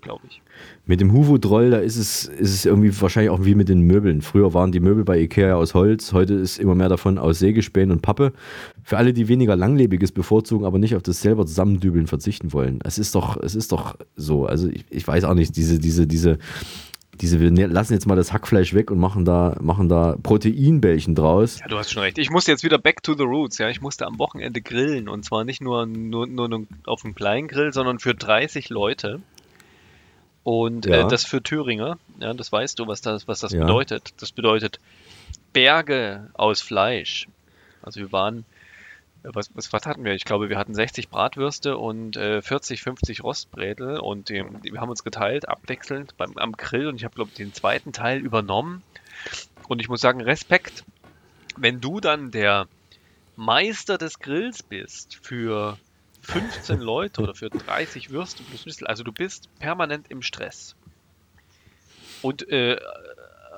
[SPEAKER 10] Glaube ich.
[SPEAKER 1] Mit dem Huvu-Droll, da ist es, ist es irgendwie wahrscheinlich auch wie mit den Möbeln. Früher waren die Möbel bei Ikea aus Holz, heute ist immer mehr davon aus Sägespänen und Pappe. Für alle, die weniger Langlebiges bevorzugen, aber nicht auf das selber Zusammendübeln verzichten wollen. Es ist doch, es ist doch so. Also ich, ich weiß auch nicht, diese, diese, diese, diese, wir ne- lassen jetzt mal das Hackfleisch weg und machen da, machen da Proteinbällchen draus.
[SPEAKER 10] Ja, du hast schon recht. Ich musste jetzt wieder back to the roots, ja. Ich musste am Wochenende grillen und zwar nicht nur, nur, nur, auf einem kleinen Grill, sondern für 30 Leute. Und
[SPEAKER 1] Ja.
[SPEAKER 10] äh, das für Thüringer, ja, das weißt du, was das, was das
[SPEAKER 1] Ja.
[SPEAKER 10] bedeutet. Das bedeutet Berge aus Fleisch. Also wir waren, äh, was, was, was hatten wir? Ich glaube, wir hatten 60 Bratwürste und äh, 40, 50 Rostbrätel und ähm, wir haben uns geteilt, abwechselnd beim, am Grill und ich habe, glaube ich, den zweiten Teil übernommen. Und ich muss sagen, Respekt, wenn du dann der Meister des Grills bist für 15 Leute oder für 30 Würste plus Würstel, also du bist permanent im Stress. Und äh,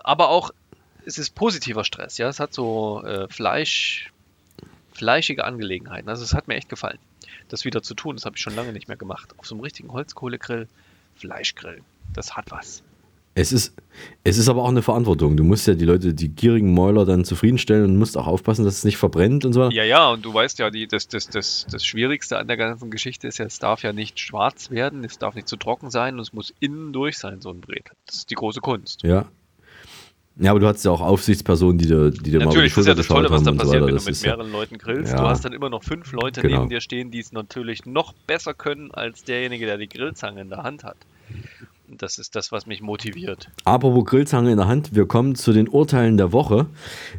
[SPEAKER 10] aber auch es ist positiver Stress, ja, es hat so äh, Fleisch fleischige Angelegenheiten. Also es hat mir echt gefallen, das wieder zu tun. Das habe ich schon lange nicht mehr gemacht. Auf so einem richtigen Holzkohlegrill, Fleischgrill. Das hat was.
[SPEAKER 1] Es ist, es ist aber auch eine Verantwortung. Du musst ja die Leute, die gierigen Mäuler dann zufriedenstellen und musst auch aufpassen, dass es nicht verbrennt und so.
[SPEAKER 10] Ja, ja, und du weißt ja, die, das, das, das, das Schwierigste an der ganzen Geschichte ist ja, es darf ja nicht schwarz werden, es darf nicht zu trocken sein und es muss innen durch sein, so ein Bretel. Das ist die große Kunst.
[SPEAKER 1] Ja. Ja, aber du hast ja auch Aufsichtspersonen, die dir, die dir mal über die
[SPEAKER 10] Natürlich, das ist ja
[SPEAKER 1] Schulter
[SPEAKER 10] das Tolle, was da
[SPEAKER 1] so
[SPEAKER 10] passiert,
[SPEAKER 1] weiter.
[SPEAKER 10] wenn du mit
[SPEAKER 1] ist ja-
[SPEAKER 10] mehreren Leuten grillst.
[SPEAKER 1] Ja.
[SPEAKER 10] Du hast dann immer noch fünf Leute
[SPEAKER 1] Genau.
[SPEAKER 10] neben dir stehen, die es natürlich noch besser können als derjenige, der die Grillzange in der Hand hat. Und das ist das, was mich motiviert.
[SPEAKER 1] Apropos Grillzange in der Hand, wir kommen zu den Urteilen der Woche.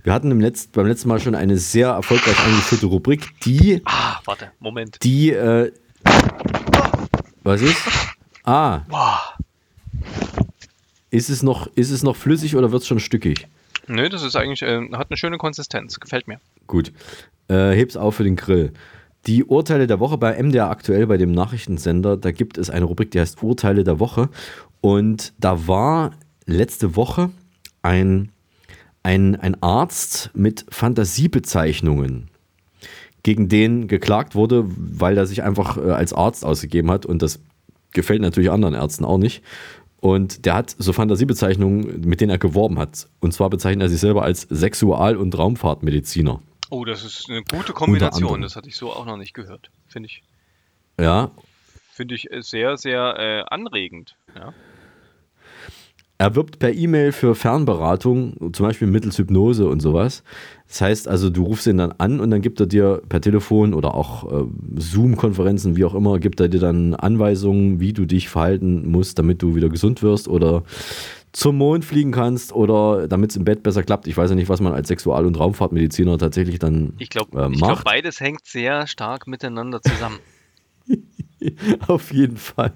[SPEAKER 1] Wir hatten im Letzt, beim letzten Mal schon eine sehr erfolgreich eingeführte Rubrik, die,
[SPEAKER 10] Ah, warte, Moment.
[SPEAKER 1] die, äh, was ist? Ah,
[SPEAKER 10] Boah.
[SPEAKER 1] Ist es noch, ist es noch flüssig oder wird es schon stückig?
[SPEAKER 10] Nö, das ist eigentlich, äh, hat eine schöne Konsistenz. Gefällt mir.
[SPEAKER 1] Gut, äh, heb's auf für den Grill. Die Urteile der Woche bei MDR aktuell, bei dem Nachrichtensender, da gibt es eine Rubrik, die heißt Urteile der Woche. Und da war letzte Woche ein, ein, ein Arzt mit Fantasiebezeichnungen, gegen den geklagt wurde, weil er sich einfach äh, als Arzt ausgegeben hat. Und das gefällt natürlich anderen Ärzten auch nicht. Und der hat so Fantasiebezeichnungen, mit denen er geworben hat. Und zwar bezeichnet er sich selber als Sexual- und Raumfahrtmediziner.
[SPEAKER 10] Oh, das ist eine gute Kombination. Das hatte ich so auch noch nicht gehört. Finde ich,
[SPEAKER 1] Ja,
[SPEAKER 10] finde ich sehr, sehr äh, anregend. Ja.
[SPEAKER 1] Er wirbt per E-Mail für Fernberatung, zum Beispiel mittels Hypnose und sowas. Das heißt also, du rufst ihn dann an und dann gibt er dir per Telefon oder auch äh, Zoom-Konferenzen, wie auch immer, gibt er dir dann Anweisungen, wie du dich verhalten musst, damit du wieder gesund wirst oder zum Mond fliegen kannst oder damit es im Bett besser klappt. Ich weiß ja nicht, was man als Sexual- und Raumfahrtmediziner tatsächlich dann
[SPEAKER 10] Ich glaube,
[SPEAKER 1] äh,
[SPEAKER 10] ich glaub,
[SPEAKER 1] macht.
[SPEAKER 10] beides hängt sehr stark miteinander zusammen.
[SPEAKER 1] Auf jeden Fall.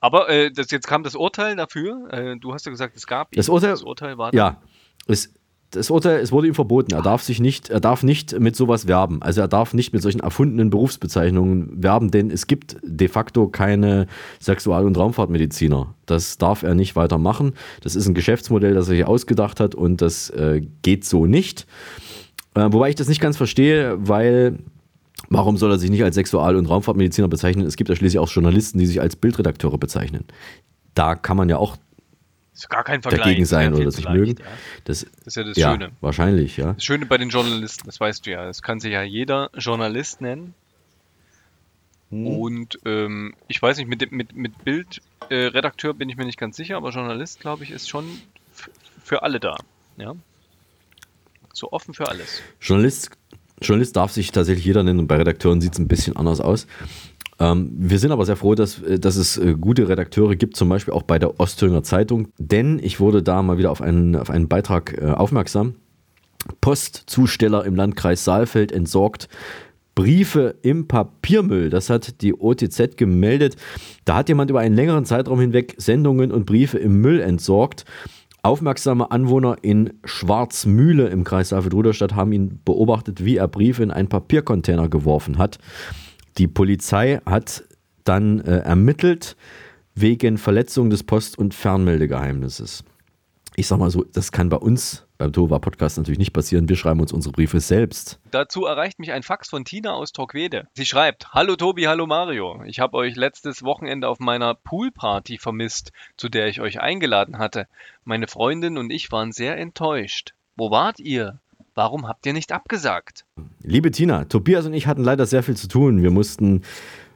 [SPEAKER 10] Aber äh, das, jetzt kam das Urteil dafür. Äh, du hast ja gesagt, es gab
[SPEAKER 1] Das. Urteil,
[SPEAKER 10] das Urteil war
[SPEAKER 1] ja, es, das Urteil, es wurde ihm verboten. Er darf sich nicht, er darf nicht mit sowas werben. Also er darf nicht mit solchen erfundenen Berufsbezeichnungen werben, denn es gibt de facto keine Sexual- und Raumfahrtmediziner. Das darf er nicht weitermachen. Das ist ein Geschäftsmodell, das er sich ausgedacht hat und das äh, geht so nicht. Äh, wobei ich das nicht ganz verstehe, weil warum soll er sich nicht als Sexual- und Raumfahrtmediziner bezeichnen? Es gibt ja schließlich auch Journalisten, die sich als Bildredakteure bezeichnen. Da kann man ja auch dagegen sein oder das nicht
[SPEAKER 10] Vergleich,
[SPEAKER 1] mögen.
[SPEAKER 10] Ja.
[SPEAKER 1] Das,
[SPEAKER 10] Das ist ja das
[SPEAKER 1] ja,
[SPEAKER 10] Schöne.
[SPEAKER 1] Wahrscheinlich, ja.
[SPEAKER 10] Das Schöne bei den Journalisten, das weißt du ja, das kann sich ja jeder Journalist nennen.
[SPEAKER 1] Hm.
[SPEAKER 10] Und ähm, ich weiß nicht, mit, mit, mit Bildredakteur äh, bin ich mir nicht ganz sicher, aber Journalist, glaube ich, ist schon für alle da. Ja? So offen für alles.
[SPEAKER 1] Journalist, Journalist darf sich tatsächlich jeder nennen und bei Redakteuren sieht es ein bisschen anders aus. Ähm, wir sind aber sehr froh, dass, äh, dass es äh, gute Redakteure gibt, zum Beispiel auch bei der Ostthüringer Zeitung, denn ich wurde da mal wieder auf einen, auf einen Beitrag äh, aufmerksam. Postzusteller im Landkreis Saalfeld entsorgt Briefe im Papiermüll. Das hat die OTZ gemeldet. Da hat jemand über einen längeren Zeitraum hinweg Sendungen und Briefe im Müll entsorgt. Aufmerksame Anwohner in Schwarzmühle im Kreis Saalfeld-Ruderstadt haben ihn beobachtet, wie er Briefe in einen Papiercontainer geworfen hat. Die Polizei hat dann äh, ermittelt wegen Verletzung des Post- und Fernmeldegeheimnisses. Ich sag mal so, das kann bei uns beim Tova Podcast natürlich nicht passieren. Wir schreiben uns unsere Briefe selbst.
[SPEAKER 10] Dazu erreicht mich ein Fax von Tina aus Torquede. Sie schreibt: Hallo Tobi, hallo Mario. Ich habe euch letztes Wochenende auf meiner Poolparty vermisst, zu der ich euch eingeladen hatte. Meine Freundin und ich waren sehr enttäuscht. Wo wart ihr? Warum habt ihr nicht abgesagt?
[SPEAKER 1] Liebe Tina, Tobias und ich hatten leider sehr viel zu tun. Wir mussten,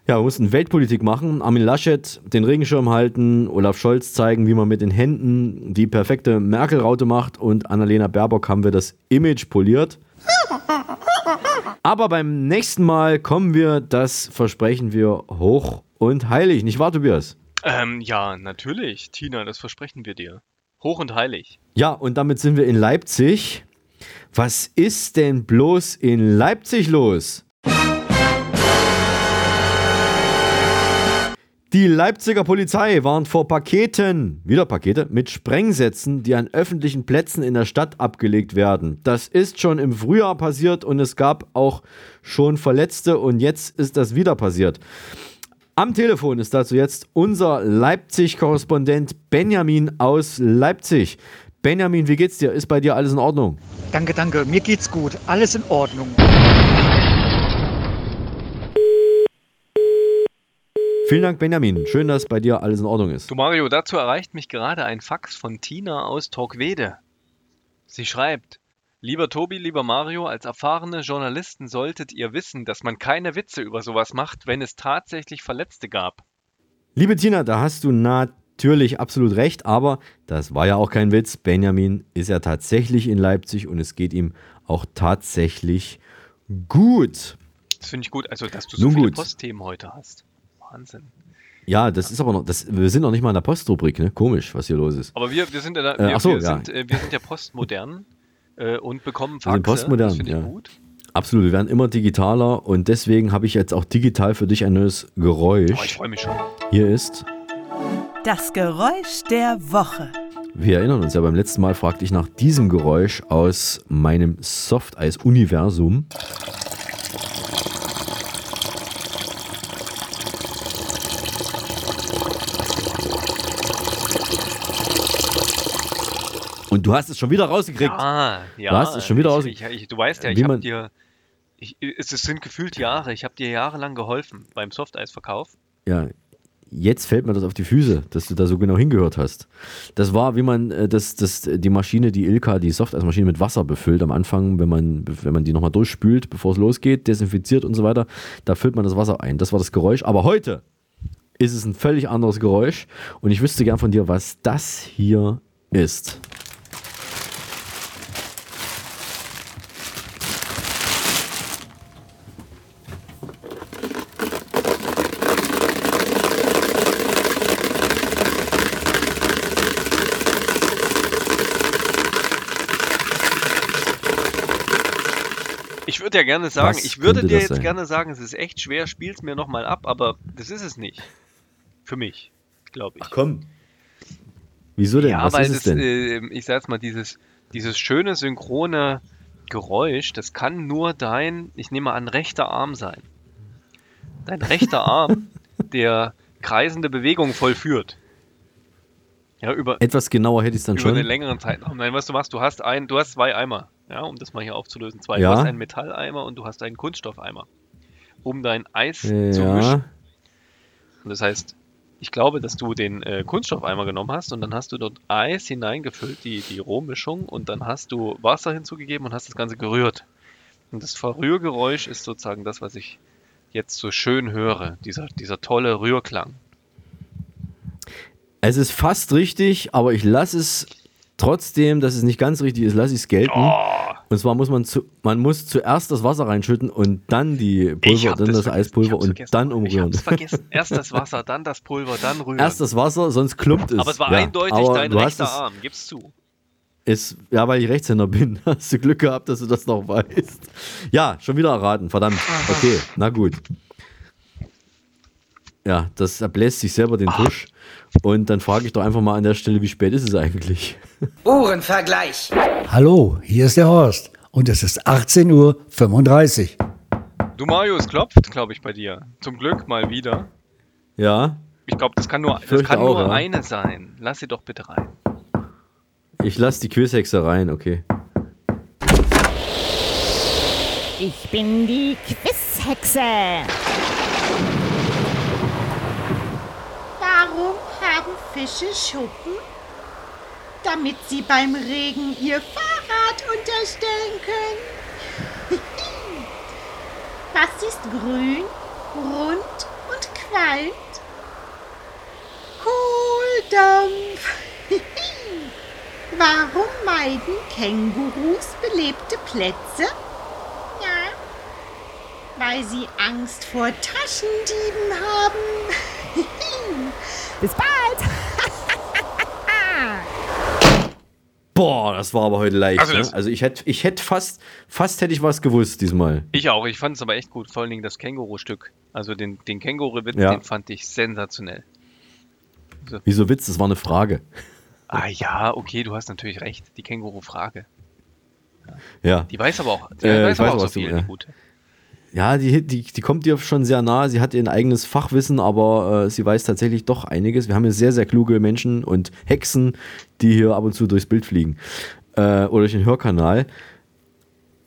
[SPEAKER 1] ja, wir mussten Weltpolitik machen, Armin Laschet den Regenschirm halten, Olaf Scholz zeigen, wie man mit den Händen die perfekte Merkel-Raute macht und Annalena Baerbock haben wir das Image poliert. Aber beim nächsten Mal kommen wir, das versprechen wir hoch und heilig, nicht wahr, Tobias?
[SPEAKER 10] Ähm, ja, natürlich. Tina, das versprechen wir dir. Hoch und heilig.
[SPEAKER 1] Ja, und damit sind wir in Leipzig. Was ist denn bloß in Leipzig los? Die Leipziger Polizei warnt vor Paketen, wieder Pakete, mit Sprengsätzen, die an öffentlichen Plätzen in der Stadt abgelegt werden. Das ist schon im Frühjahr passiert und es gab auch schon Verletzte und jetzt ist das wieder passiert. Am Telefon ist dazu jetzt unser Leipzig-Korrespondent Benjamin aus Leipzig. Benjamin, wie geht's dir? Ist bei dir alles in Ordnung?
[SPEAKER 13] Danke, danke. Mir geht's gut. Alles in Ordnung.
[SPEAKER 1] Vielen Dank, Benjamin. Schön, dass bei dir alles in Ordnung ist.
[SPEAKER 10] Du Mario, dazu erreicht mich gerade ein Fax von Tina aus Torquede. Sie schreibt, Lieber Tobi, lieber Mario, als erfahrene Journalisten solltet ihr wissen, dass man keine Witze über sowas macht, wenn es tatsächlich Verletzte gab.
[SPEAKER 1] Liebe Tina, da hast du natürlich absolut recht, aber das war ja auch kein Witz. Benjamin ist ja tatsächlich in Leipzig und es geht ihm auch tatsächlich gut.
[SPEAKER 10] Das finde ich gut, also dass du so
[SPEAKER 1] Nun
[SPEAKER 10] viele
[SPEAKER 1] gut.
[SPEAKER 10] Postthemen heute hast. Wahnsinn.
[SPEAKER 1] Ja, das ist aber noch, das, wir sind noch nicht mal in der Postrubrik, ne? Komisch, was hier los ist.
[SPEAKER 10] Aber wir, wir, sind, ja da,
[SPEAKER 1] Äh,
[SPEAKER 10] wir,
[SPEAKER 1] ach so,
[SPEAKER 10] wir,
[SPEAKER 1] ja.
[SPEAKER 10] sind, äh, wir sind ja postmodern äh, und bekommen
[SPEAKER 1] Wir
[SPEAKER 10] Faxe.
[SPEAKER 1] sind postmodern,
[SPEAKER 10] das finde ich
[SPEAKER 1] ja.
[SPEAKER 10] gut.
[SPEAKER 1] Absolut, wir werden immer digitaler und deswegen habe ich jetzt auch digital für dich ein neues Geräusch.
[SPEAKER 10] Oh, ich freue mich schon.
[SPEAKER 1] Hier ist,
[SPEAKER 14] Das Geräusch der Woche.
[SPEAKER 1] wir erinnern uns ja, beim letzten Mal fragte ich nach diesem Geräusch aus meinem Softeis-Universum. Und du hast es schon wieder rausgekriegt.
[SPEAKER 10] Ja, ja.
[SPEAKER 1] Du hast es schon wieder rausgekriegt.
[SPEAKER 10] ich, ich, Du weißt ja, ich habe dir. Ich, es es sind gefühlt Jahre. Ich habe dir jahrelang geholfen beim Softeisverkauf.
[SPEAKER 1] Ja, jetzt fällt mir das auf die Füße, dass du da so genau hingehört hast. Das war, wie man äh, das, das, die Maschine, die Ilka, die Softeismaschine mit Wasser befüllt am Anfang, wenn man, wenn man die nochmal durchspült, bevor es losgeht, desinfiziert und so weiter. Da füllt man das Wasser ein. Das war das Geräusch. Aber heute ist es ein völlig anderes Geräusch und ich wüsste gern von dir, was das hier ist.
[SPEAKER 10] Würde ja gerne sagen,
[SPEAKER 1] Was
[SPEAKER 10] ich würde dir jetzt
[SPEAKER 1] sein?
[SPEAKER 10] gerne sagen, es ist echt schwer, spiel's mir nochmal ab, aber das ist es nicht. Für mich, glaube ich.
[SPEAKER 1] komm. Wieso denn?
[SPEAKER 10] Ja,
[SPEAKER 1] was
[SPEAKER 10] weil
[SPEAKER 1] ist es
[SPEAKER 10] das,
[SPEAKER 1] denn?
[SPEAKER 10] äh, ich sag's mal, dieses, dieses schöne synchrone Geräusch, das kann nur dein, ich nehme an, rechter Arm sein. Dein rechter Arm, der kreisende Bewegungen vollführt. Ja, über,
[SPEAKER 1] Etwas genauer hätte ich es dann
[SPEAKER 10] über
[SPEAKER 1] schon.
[SPEAKER 10] einen längeren Zeitraum. Nein, was du machst, du hast ein, du hast zwei Eimer, ja, um das mal hier aufzulösen. Zwei.
[SPEAKER 1] Ja.
[SPEAKER 10] Du hast einen Metalleimer und du hast einen Kunststoffeimer, um dein Eis zu
[SPEAKER 1] Ja.
[SPEAKER 10] mischen. Und das heißt, ich glaube, dass du den äh, Kunststoffeimer genommen hast und dann hast du dort Eis hineingefüllt, die, die Rohmischung, und dann hast du Wasser hinzugegeben und hast das Ganze gerührt. Und das Verrührgeräusch ist sozusagen das, was ich jetzt so schön höre, dieser, dieser tolle Rührklang.
[SPEAKER 1] Es ist fast richtig, aber ich lasse es trotzdem, dass es nicht ganz richtig ist, lasse ich es gelten.
[SPEAKER 10] Oh.
[SPEAKER 1] Und zwar muss man zu, man muss zuerst das Wasser reinschütten und dann die Pulver, dann
[SPEAKER 10] das
[SPEAKER 1] das, Eispulver
[SPEAKER 10] ich
[SPEAKER 1] und
[SPEAKER 10] vergessen.
[SPEAKER 1] dann
[SPEAKER 10] Ich
[SPEAKER 1] umrühren.
[SPEAKER 10] hab's vergessen. Erst das Wasser, dann das Pulver, dann rühren.
[SPEAKER 1] Erst das Wasser, sonst klumpt es.
[SPEAKER 10] Aber es war
[SPEAKER 1] Ja,
[SPEAKER 10] eindeutig
[SPEAKER 1] aber
[SPEAKER 10] dein rechter Arm, gib's zu.
[SPEAKER 1] Ist, ja, weil ich Rechtshänder bin. Hast du Glück gehabt, dass du das noch weißt. Ja, schon wieder erraten, verdammt. Okay, na gut. Ja, das erbläst sich selber den Tusch. Und dann frage ich doch einfach mal an der Stelle, wie spät ist es eigentlich?
[SPEAKER 15] Uhrenvergleich.
[SPEAKER 6] Hallo, hier ist der Horst und es ist 18.35 Uhr.
[SPEAKER 10] Du Mario, es klopft, glaube ich, bei dir. Zum Glück mal wieder.
[SPEAKER 1] Ja,
[SPEAKER 10] Ich glaube, das kann nur, das kann
[SPEAKER 1] auch,
[SPEAKER 10] nur
[SPEAKER 1] ja.
[SPEAKER 10] eine sein. Lass sie doch bitte rein.
[SPEAKER 1] ich lasse die Quizhexe rein, okay.
[SPEAKER 16] Ich bin die Quizhexe.
[SPEAKER 17] Warum haben Fische Schuppen? Damit sie beim Regen ihr Fahrrad unterstellen können. Was ist grün, rund und qualmt? Kohldampf. Warum meiden Kängurus belebte Plätze? Ja, weil sie Angst vor Taschendieben haben.
[SPEAKER 16] Bis bald!
[SPEAKER 1] Boah, das war aber heute leicht.
[SPEAKER 10] Also
[SPEAKER 1] ne? also ich hätte ich hätt fast, fast hätte ich was gewusst diesmal.
[SPEAKER 10] Ich auch, ich fand es aber echt gut, vor allen Dingen das Känguru-Stück. Also den, den Känguru-Witz,
[SPEAKER 1] Ja.
[SPEAKER 10] den fand ich sensationell.
[SPEAKER 1] Wieso Witz? Das war eine Frage.
[SPEAKER 10] Ah ja, okay, du hast natürlich recht, die Känguru-Frage.
[SPEAKER 1] Ja.
[SPEAKER 10] Die weiß aber auch, die
[SPEAKER 1] Äh,
[SPEAKER 10] weiß aber
[SPEAKER 1] weiß,
[SPEAKER 10] auch so
[SPEAKER 1] was du-
[SPEAKER 10] viel,
[SPEAKER 1] ja.
[SPEAKER 10] die gute.
[SPEAKER 1] Ja, die, die, die kommt dir schon sehr nah. Sie hat ihr eigenes Fachwissen, aber äh, sie weiß tatsächlich doch einiges. Wir haben hier sehr, sehr kluge Menschen und Hexen, die hier ab und zu durchs Bild fliegen. Äh, oder durch den Hörkanal.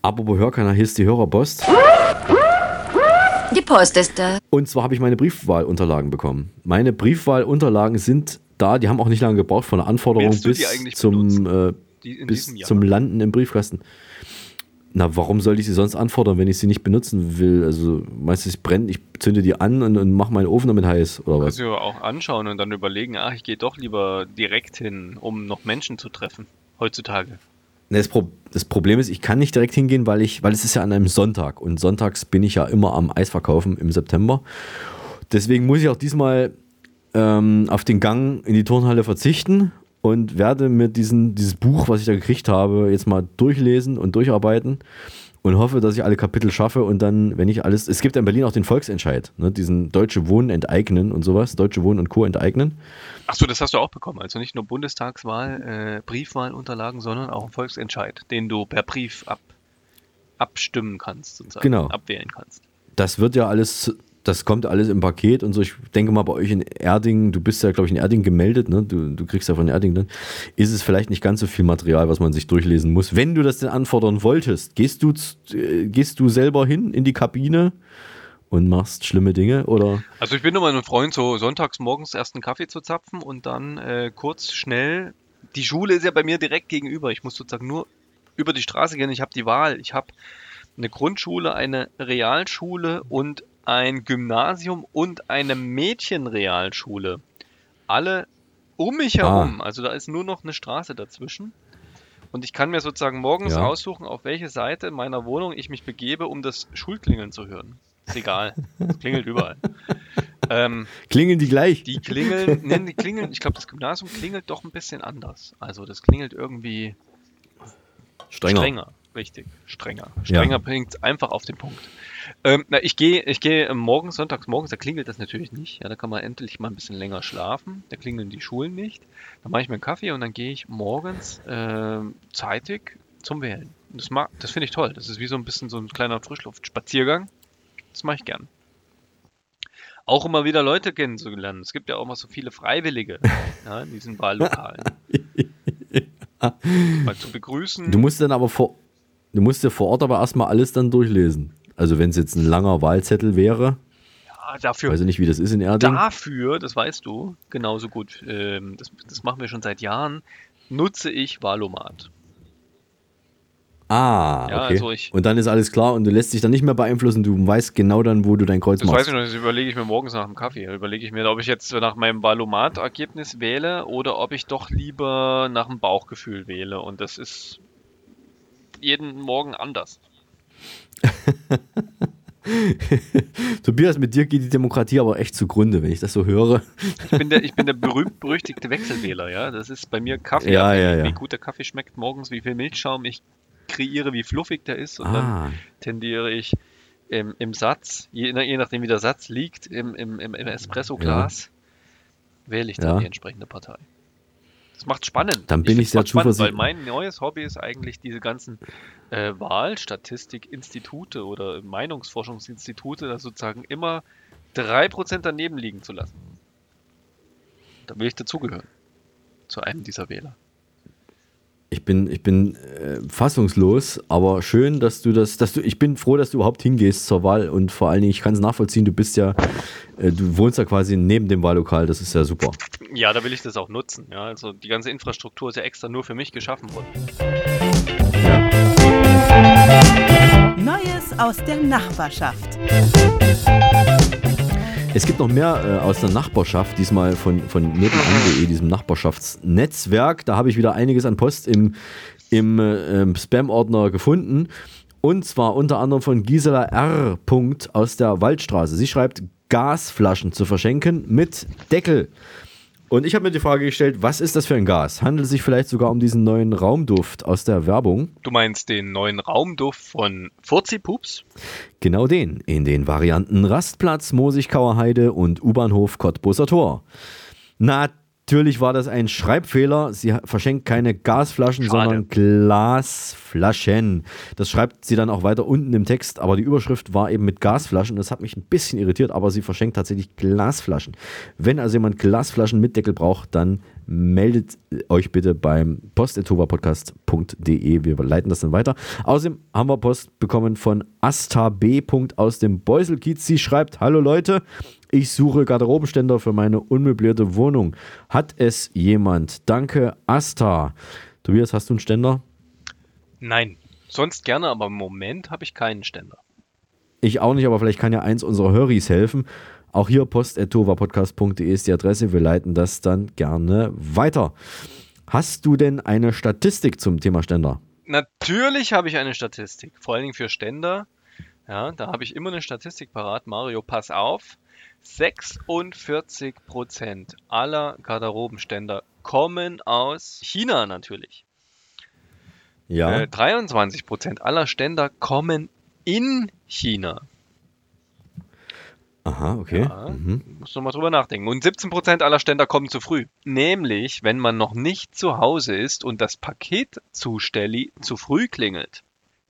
[SPEAKER 1] Apropos Hörkanal, hier ist die Hörerpost.
[SPEAKER 18] Die Post ist da.
[SPEAKER 1] Und zwar habe ich meine Briefwahlunterlagen bekommen. Meine Briefwahlunterlagen sind da. Die haben auch nicht lange gebraucht von der Anforderung bis,
[SPEAKER 10] eigentlich
[SPEAKER 1] zum, äh, bis zum Landen im Briefkasten. Na, warum sollte ich sie sonst anfordern, wenn ich sie nicht benutzen will? Also, es brennt, ich zünde die an und, und mache meinen Ofen damit heiß oder was?
[SPEAKER 10] Kannst du ja auch anschauen und dann überlegen, ach, ich gehe doch lieber direkt hin, um noch Menschen zu treffen. Heutzutage.
[SPEAKER 1] Das, Pro das Problem ist, ich kann nicht direkt hingehen, weil ich, weil es ist ja an einem Sonntag und sonntags bin ich ja immer am Eisverkaufen im September. Deswegen muss ich auch diesmal ähm, auf den Gang in die Turnhalle verzichten und werde mir diesen, dieses Buch, was ich da gekriegt habe, jetzt mal durchlesen und durcharbeiten und hoffe, dass ich alle Kapitel schaffe und dann, wenn ich alles, es gibt in Berlin auch den Volksentscheid, ne, diesen Deutsche Wohnen enteignen und sowas, Deutsche Wohnen und Co. enteignen.
[SPEAKER 10] Achso, das hast du auch bekommen. Also nicht nur Bundestagswahl, äh, Briefwahlunterlagen, sondern auch ein Volksentscheid, den du per Brief ab, abstimmen kannst, sozusagen.
[SPEAKER 1] Genau.
[SPEAKER 10] Abwählen kannst.
[SPEAKER 1] das wird ja alles, das kommt alles im Paket und so. Ich denke mal, bei euch in Erding, du bist ja, glaube ich, in Erding gemeldet, ne? Du, du kriegst ja von Erding dann, ist es vielleicht nicht ganz so viel Material, was man sich durchlesen muss. Wenn du das denn anfordern wolltest, gehst du, äh, gehst du selber hin in die Kabine und machst schlimme Dinge oder?
[SPEAKER 10] Also ich bin immer ein Freund, so sonntags morgens erst einen Kaffee zu zapfen und dann äh, kurz schnell. Die Schule ist ja bei mir direkt gegenüber. Ich muss sozusagen nur über die Straße gehen. Ich habe die Wahl. Ich habe eine Grundschule, eine Realschule und ein Gymnasium und eine Mädchenrealschule. Alle um mich
[SPEAKER 1] Ah.
[SPEAKER 10] herum. Also da ist nur noch eine Straße dazwischen. Und ich kann mir sozusagen morgens
[SPEAKER 1] Ja.
[SPEAKER 10] aussuchen, auf welche Seite meiner Wohnung ich mich begebe, um das Schulklingeln zu hören. Ist egal. Es klingelt überall. ähm,
[SPEAKER 1] Klingeln die gleich?
[SPEAKER 10] die klingeln, nennen die klingeln, ich glaube, das Gymnasium klingelt doch ein bisschen anders. Also das klingelt irgendwie
[SPEAKER 1] Strenger.
[SPEAKER 10] strenger. Richtig, strenger. Strenger bringt einfach auf den Punkt. Ähm, na, ich gehe ich gehe morgens, sonntags morgens, da klingelt das natürlich nicht. Ja, da kann man endlich mal ein bisschen länger schlafen. Da klingeln die Schulen nicht. Dann mache ich mir einen Kaffee und dann gehe ich morgens ähm, zeitig zum Wählen. Das, mag- das finde ich toll. Das ist wie so ein bisschen so ein kleiner Frischluftspaziergang. Das mache ich gern. Auch immer wieder Leute kennenzulernen. Es gibt ja auch mal so viele Freiwillige ja, in diesen Wahllokalen. mal zu begrüßen.
[SPEAKER 1] Du musst dann aber vor, du musst dir vor Ort aber erstmal alles dann durchlesen. Also wenn es jetzt ein langer Wahlzettel wäre,
[SPEAKER 10] Ah, dafür,
[SPEAKER 1] weiß ich nicht, wie das ist in Erding.
[SPEAKER 10] dafür, das weißt du, genauso gut, ähm, das, das machen wir schon seit Jahren, nutze ich Valomat.
[SPEAKER 1] Ah,
[SPEAKER 10] Ja,
[SPEAKER 1] okay.
[SPEAKER 10] also ich-
[SPEAKER 1] und dann ist alles klar und du lässt dich dann nicht mehr beeinflussen, du weißt genau dann, wo du dein Kreuz
[SPEAKER 10] Das weiß
[SPEAKER 1] machst.
[SPEAKER 10] ich noch, das überlege ich mir morgens nach dem Kaffee. Überlege ich mir, ob ich jetzt nach meinem Valomat-Ergebnis wähle oder ob ich doch lieber nach dem Bauchgefühl wähle. Und das ist jeden Morgen anders.
[SPEAKER 1] Tobias, mit dir geht die Demokratie aber echt zugrunde, wenn ich das so höre.
[SPEAKER 10] Ich bin der, ich bin der berühmt-berüchtigte Wechselwähler, ja. Das ist bei mir Kaffee,
[SPEAKER 1] Ja, ja, ja.
[SPEAKER 10] wie gut der Kaffee schmeckt morgens, wie viel Milchschaum ich kreiere, wie fluffig der ist. Und
[SPEAKER 1] Ah.
[SPEAKER 10] dann tendiere ich im, im Satz, je, je nachdem wie der Satz liegt, im, im, im, Espresso-Glas, wähle ich dann die entsprechende Partei. Das macht spannend.
[SPEAKER 1] Dann bin ich
[SPEAKER 10] find's
[SPEAKER 1] sehr
[SPEAKER 10] spannend, Weil
[SPEAKER 1] zuversichtlich.
[SPEAKER 10] mein neues Hobby ist eigentlich diese ganzen äh, Wahlstatistikinstitute oder Meinungsforschungsinstitute, das sozusagen immer 3% daneben liegen zu lassen. Da will ich dazugehören. Zu einem dieser Wähler.
[SPEAKER 1] Ich bin, ich bin äh, fassungslos, aber schön, dass du das, dass du, ich bin froh, dass du überhaupt hingehst zur Wahl und vor allen Dingen, ich kann es nachvollziehen, du bist ja, äh, du wohnst ja quasi neben dem Wahllokal, das ist ja super.
[SPEAKER 10] Ja, da will ich das auch nutzen. Ja, also die ganze Infrastruktur ist ja extra nur für mich geschaffen worden.
[SPEAKER 14] Neues aus der Nachbarschaft.
[SPEAKER 1] Es gibt noch mehr äh, aus der Nachbarschaft, diesmal von, von nebenan.de, diesem Nachbarschaftsnetzwerk. Da habe ich wieder einiges an Post im, im äh, Spam-Ordner gefunden. Und zwar unter anderem von Gisela R. Aus der Waldstraße. Sie schreibt, Gasflaschen zu verschenken mit Deckel. Und ich habe mir die Frage gestellt, was ist das für ein Gas? Handelt es sich vielleicht sogar um diesen neuen Raumduft aus der Werbung?
[SPEAKER 10] Du meinst den neuen Raumduft von Furzi-Pups?
[SPEAKER 1] Genau den, in den Varianten Rastplatz, Mosigkauer Heide und U-Bahnhof Cottbuser Tor. Natürlich war das ein Schreibfehler. Sie verschenkt keine Gasflaschen,
[SPEAKER 10] Schade.
[SPEAKER 1] sondern Glasflaschen. Das schreibt sie dann auch weiter unten im Text, aber die Überschrift war eben mit Gasflaschen. Das hat mich ein bisschen irritiert, aber sie verschenkt tatsächlich Glasflaschen. Wenn also jemand Glasflaschen mit Deckel braucht, dann meldet euch bitte beim post.tovapodcast.de. Wir leiten das dann weiter. Außerdem haben wir Post bekommen von Asta B. aus dem Beuselkiez. Sie schreibt: Hallo Leute, ich suche Garderobenständer für meine unmöblierte Wohnung. Hat es jemand? Danke, Asta. Tobias, hast du einen Ständer?
[SPEAKER 10] Nein. Sonst gerne, aber im Moment habe ich keinen Ständer.
[SPEAKER 1] Ich auch nicht, aber vielleicht kann ja eins unserer Höris helfen. Auch hier post.tovapodcast.de ist die Adresse. Wir leiten das dann gerne weiter. Hast du denn eine Statistik zum Thema Ständer?
[SPEAKER 10] Natürlich habe ich eine Statistik, vor allen Dingen für Ständer. Ja, da habe ich immer eine Statistik parat. Mario, pass auf. 46% aller Garderobenständer kommen aus China natürlich.
[SPEAKER 1] Ja.
[SPEAKER 10] Äh, 23% aller Ständer kommen in China.
[SPEAKER 1] Aha, okay.
[SPEAKER 10] Ja,
[SPEAKER 1] Mhm.
[SPEAKER 10] Muss noch mal drüber nachdenken. Und 17% aller Ständer kommen zu früh. Nämlich, wenn man noch nicht zu Hause ist und das Paketzustelli zu früh klingelt.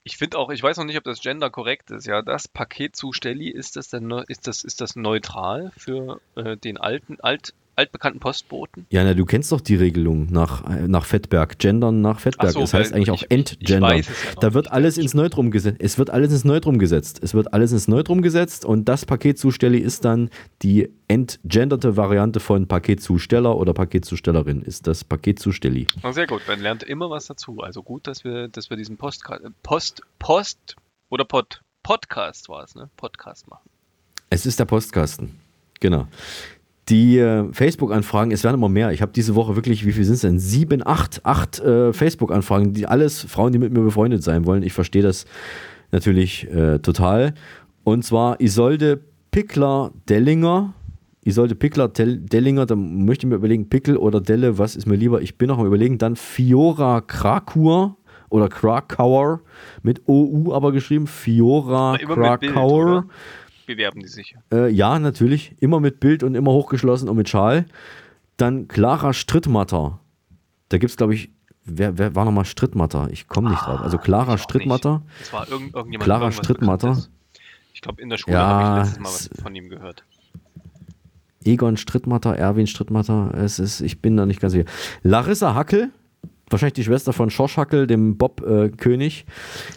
[SPEAKER 10] Ich finde auch, ich weiß noch nicht, ob das Gender korrekt ist. Ja, das Paketzustelli, ist das denn, ist das, ist das neutral für äh, den alten, alt, altbekannten Postboten?
[SPEAKER 1] Ja, na, du kennst doch die Regelung nach, äh, nach Fettberg. Gendern nach Fettberg.
[SPEAKER 10] So,
[SPEAKER 1] das heißt eigentlich auch Entgendern.
[SPEAKER 10] ja
[SPEAKER 1] da wird alles ins Neutrum gesetzt. Es wird alles ins Neutrum gesetzt. Es wird alles ins Neutrum gesetzt und das Paketzustelli ist dann die entgenderte Variante von Paketzusteller oder Paketzustellerin. Ist das Paketzustelli.
[SPEAKER 10] Na, sehr gut, man lernt immer was dazu. Also gut, dass wir, dass wir diesen Post, Post, Post oder Pod, Podcast war es, ne? Podcast machen.
[SPEAKER 1] Es ist der Postkasten. Genau. Die äh, Facebook-Anfragen, es werden immer mehr. Ich habe diese Woche wirklich, wie viel sind es denn? Sieben, acht, acht äh, Facebook-Anfragen, die alles Frauen, die mit mir befreundet sein wollen. Ich verstehe das natürlich äh, total. Und zwar Isolde Pickler-Dellinger. Isolde Pickler-Dellinger, da möchte ich mir überlegen, Pickel oder Delle, was ist mir lieber? Ich bin noch am überlegen. Dann Fiora Krakur oder Krakauer mit OU aber geschrieben. Fiora
[SPEAKER 10] Aber Bild,
[SPEAKER 1] Krakauer.
[SPEAKER 10] oder? Bewerben die sich.
[SPEAKER 1] Äh, ja, natürlich. Immer mit Bild und immer hochgeschlossen und mit Schal. Dann Clara Strittmatter. Da gibt es, glaube ich, wer, wer war nochmal Strittmatter? Ich komme nicht drauf. Also Clara Strittmatter.
[SPEAKER 10] Das war irgend, irgendjemand.
[SPEAKER 1] Clara Strittmatter.
[SPEAKER 10] Ich glaube, in der Schule
[SPEAKER 1] Ja,
[SPEAKER 10] habe ich letztes Mal was von ihm gehört.
[SPEAKER 1] Egon Strittmatter, Erwin Strittmatter. Es ist, ich bin da nicht ganz sicher. Larissa Hackel. Wahrscheinlich die Schwester von Schorsch Hackel, dem Bob-König.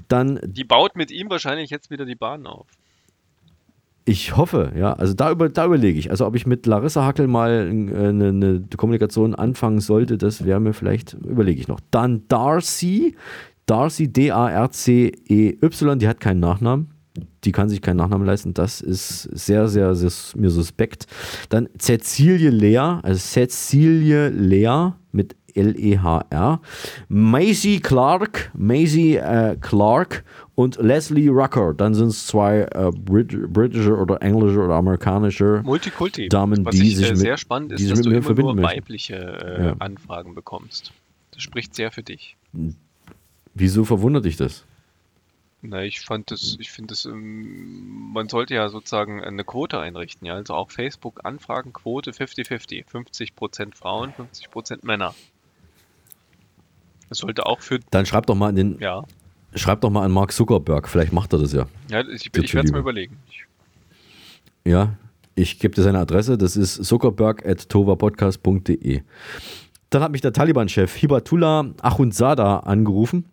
[SPEAKER 1] Dann
[SPEAKER 10] Die baut mit ihm wahrscheinlich jetzt wieder die Bahn auf.
[SPEAKER 1] Ich hoffe, ja. Also da, über, da überlege ich. Also ob ich mit Larissa Hackel mal äh, eine, eine Kommunikation anfangen sollte, das wäre mir vielleicht, überlege ich noch. Dann Darcy, Darcy, D-A-R-C-E-Y, die hat keinen Nachnamen. Die kann sich keinen Nachnamen leisten. Das ist sehr, sehr, sehr mir suspekt. Dann Cecilie Lea, also Cecilie Lea mit L-E-H-R. Maisie Clark, Maisie äh, Clark und Leslie Rucker. Dann sind es zwei äh, Brit britische oder englische oder amerikanische
[SPEAKER 10] Multikulti.
[SPEAKER 1] Damen,
[SPEAKER 10] Was
[SPEAKER 1] die
[SPEAKER 10] ich
[SPEAKER 1] sich
[SPEAKER 10] äh,
[SPEAKER 1] mit,
[SPEAKER 10] sehr spannend
[SPEAKER 1] die
[SPEAKER 10] ist, dass
[SPEAKER 1] mit
[SPEAKER 10] du immer nur weibliche äh,
[SPEAKER 1] Ja.
[SPEAKER 10] Anfragen bekommst. Das spricht sehr für dich.
[SPEAKER 1] Wieso verwundert dich das?
[SPEAKER 10] Na, ich fand das, ich finde das, ähm, man sollte ja sozusagen eine Quote einrichten, ja. Also auch Facebook-Anfragenquote 50-50. 50% Frauen, 50% Männer. Das sollte auch für,
[SPEAKER 1] Dann schreib doch mal an den,
[SPEAKER 10] ja,
[SPEAKER 1] schreib doch mal an Mark Zuckerberg. Vielleicht macht er das ja.
[SPEAKER 10] ja ich, ich werde es mir überlegen.
[SPEAKER 1] Ja, ich gebe dir seine Adresse. Das ist zuckerberg.tovapodcast.de. Dann hat mich der Taliban-Chef Hibatullah Achundzada angerufen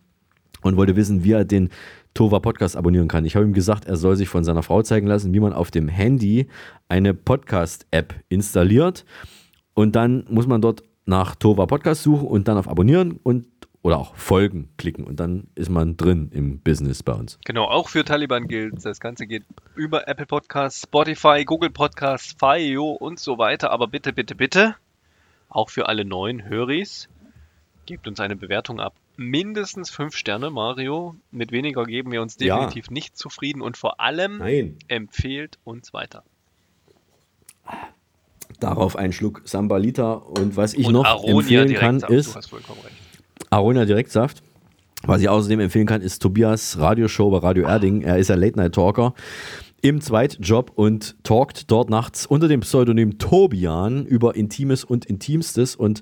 [SPEAKER 1] und wollte wissen, wie er den Tova Podcast abonnieren kann. Ich habe ihm gesagt, er soll sich von seiner Frau zeigen lassen, wie man auf dem Handy eine Podcast-App installiert. Und dann muss man dort nach Tova Podcast suchen und dann auf Abonnieren und oder auch Folgen klicken. Und dann ist man drin im Business bei uns.
[SPEAKER 10] genau, auch für Taliban gilt, das Ganze geht über Apple Podcasts, Spotify, Google Podcasts, Fio und so weiter. Aber bitte, bitte, bitte, auch für alle neuen Höris, gebt uns eine Bewertung ab. Mindestens fünf Sterne, Mario. Mit weniger geben wir uns
[SPEAKER 1] Ja.
[SPEAKER 10] definitiv nicht zufrieden und vor allem
[SPEAKER 1] Nein.
[SPEAKER 10] empfehlt uns weiter.
[SPEAKER 1] Darauf einen Schluck Sambalita und was ich
[SPEAKER 10] Und
[SPEAKER 1] noch
[SPEAKER 10] Aronia
[SPEAKER 1] empfehlen kann,
[SPEAKER 10] Direktsaft, du
[SPEAKER 1] ist
[SPEAKER 10] hast vollkommen recht.
[SPEAKER 1] Aronia Direktsaft. Was ich außerdem empfehlen kann, ist Tobias Radioshow bei Radio Erding. Er ist ja Late-Night-Talker im Zweitjob und talkt dort nachts unter dem Pseudonym Tobian über Intimes und Intimstes und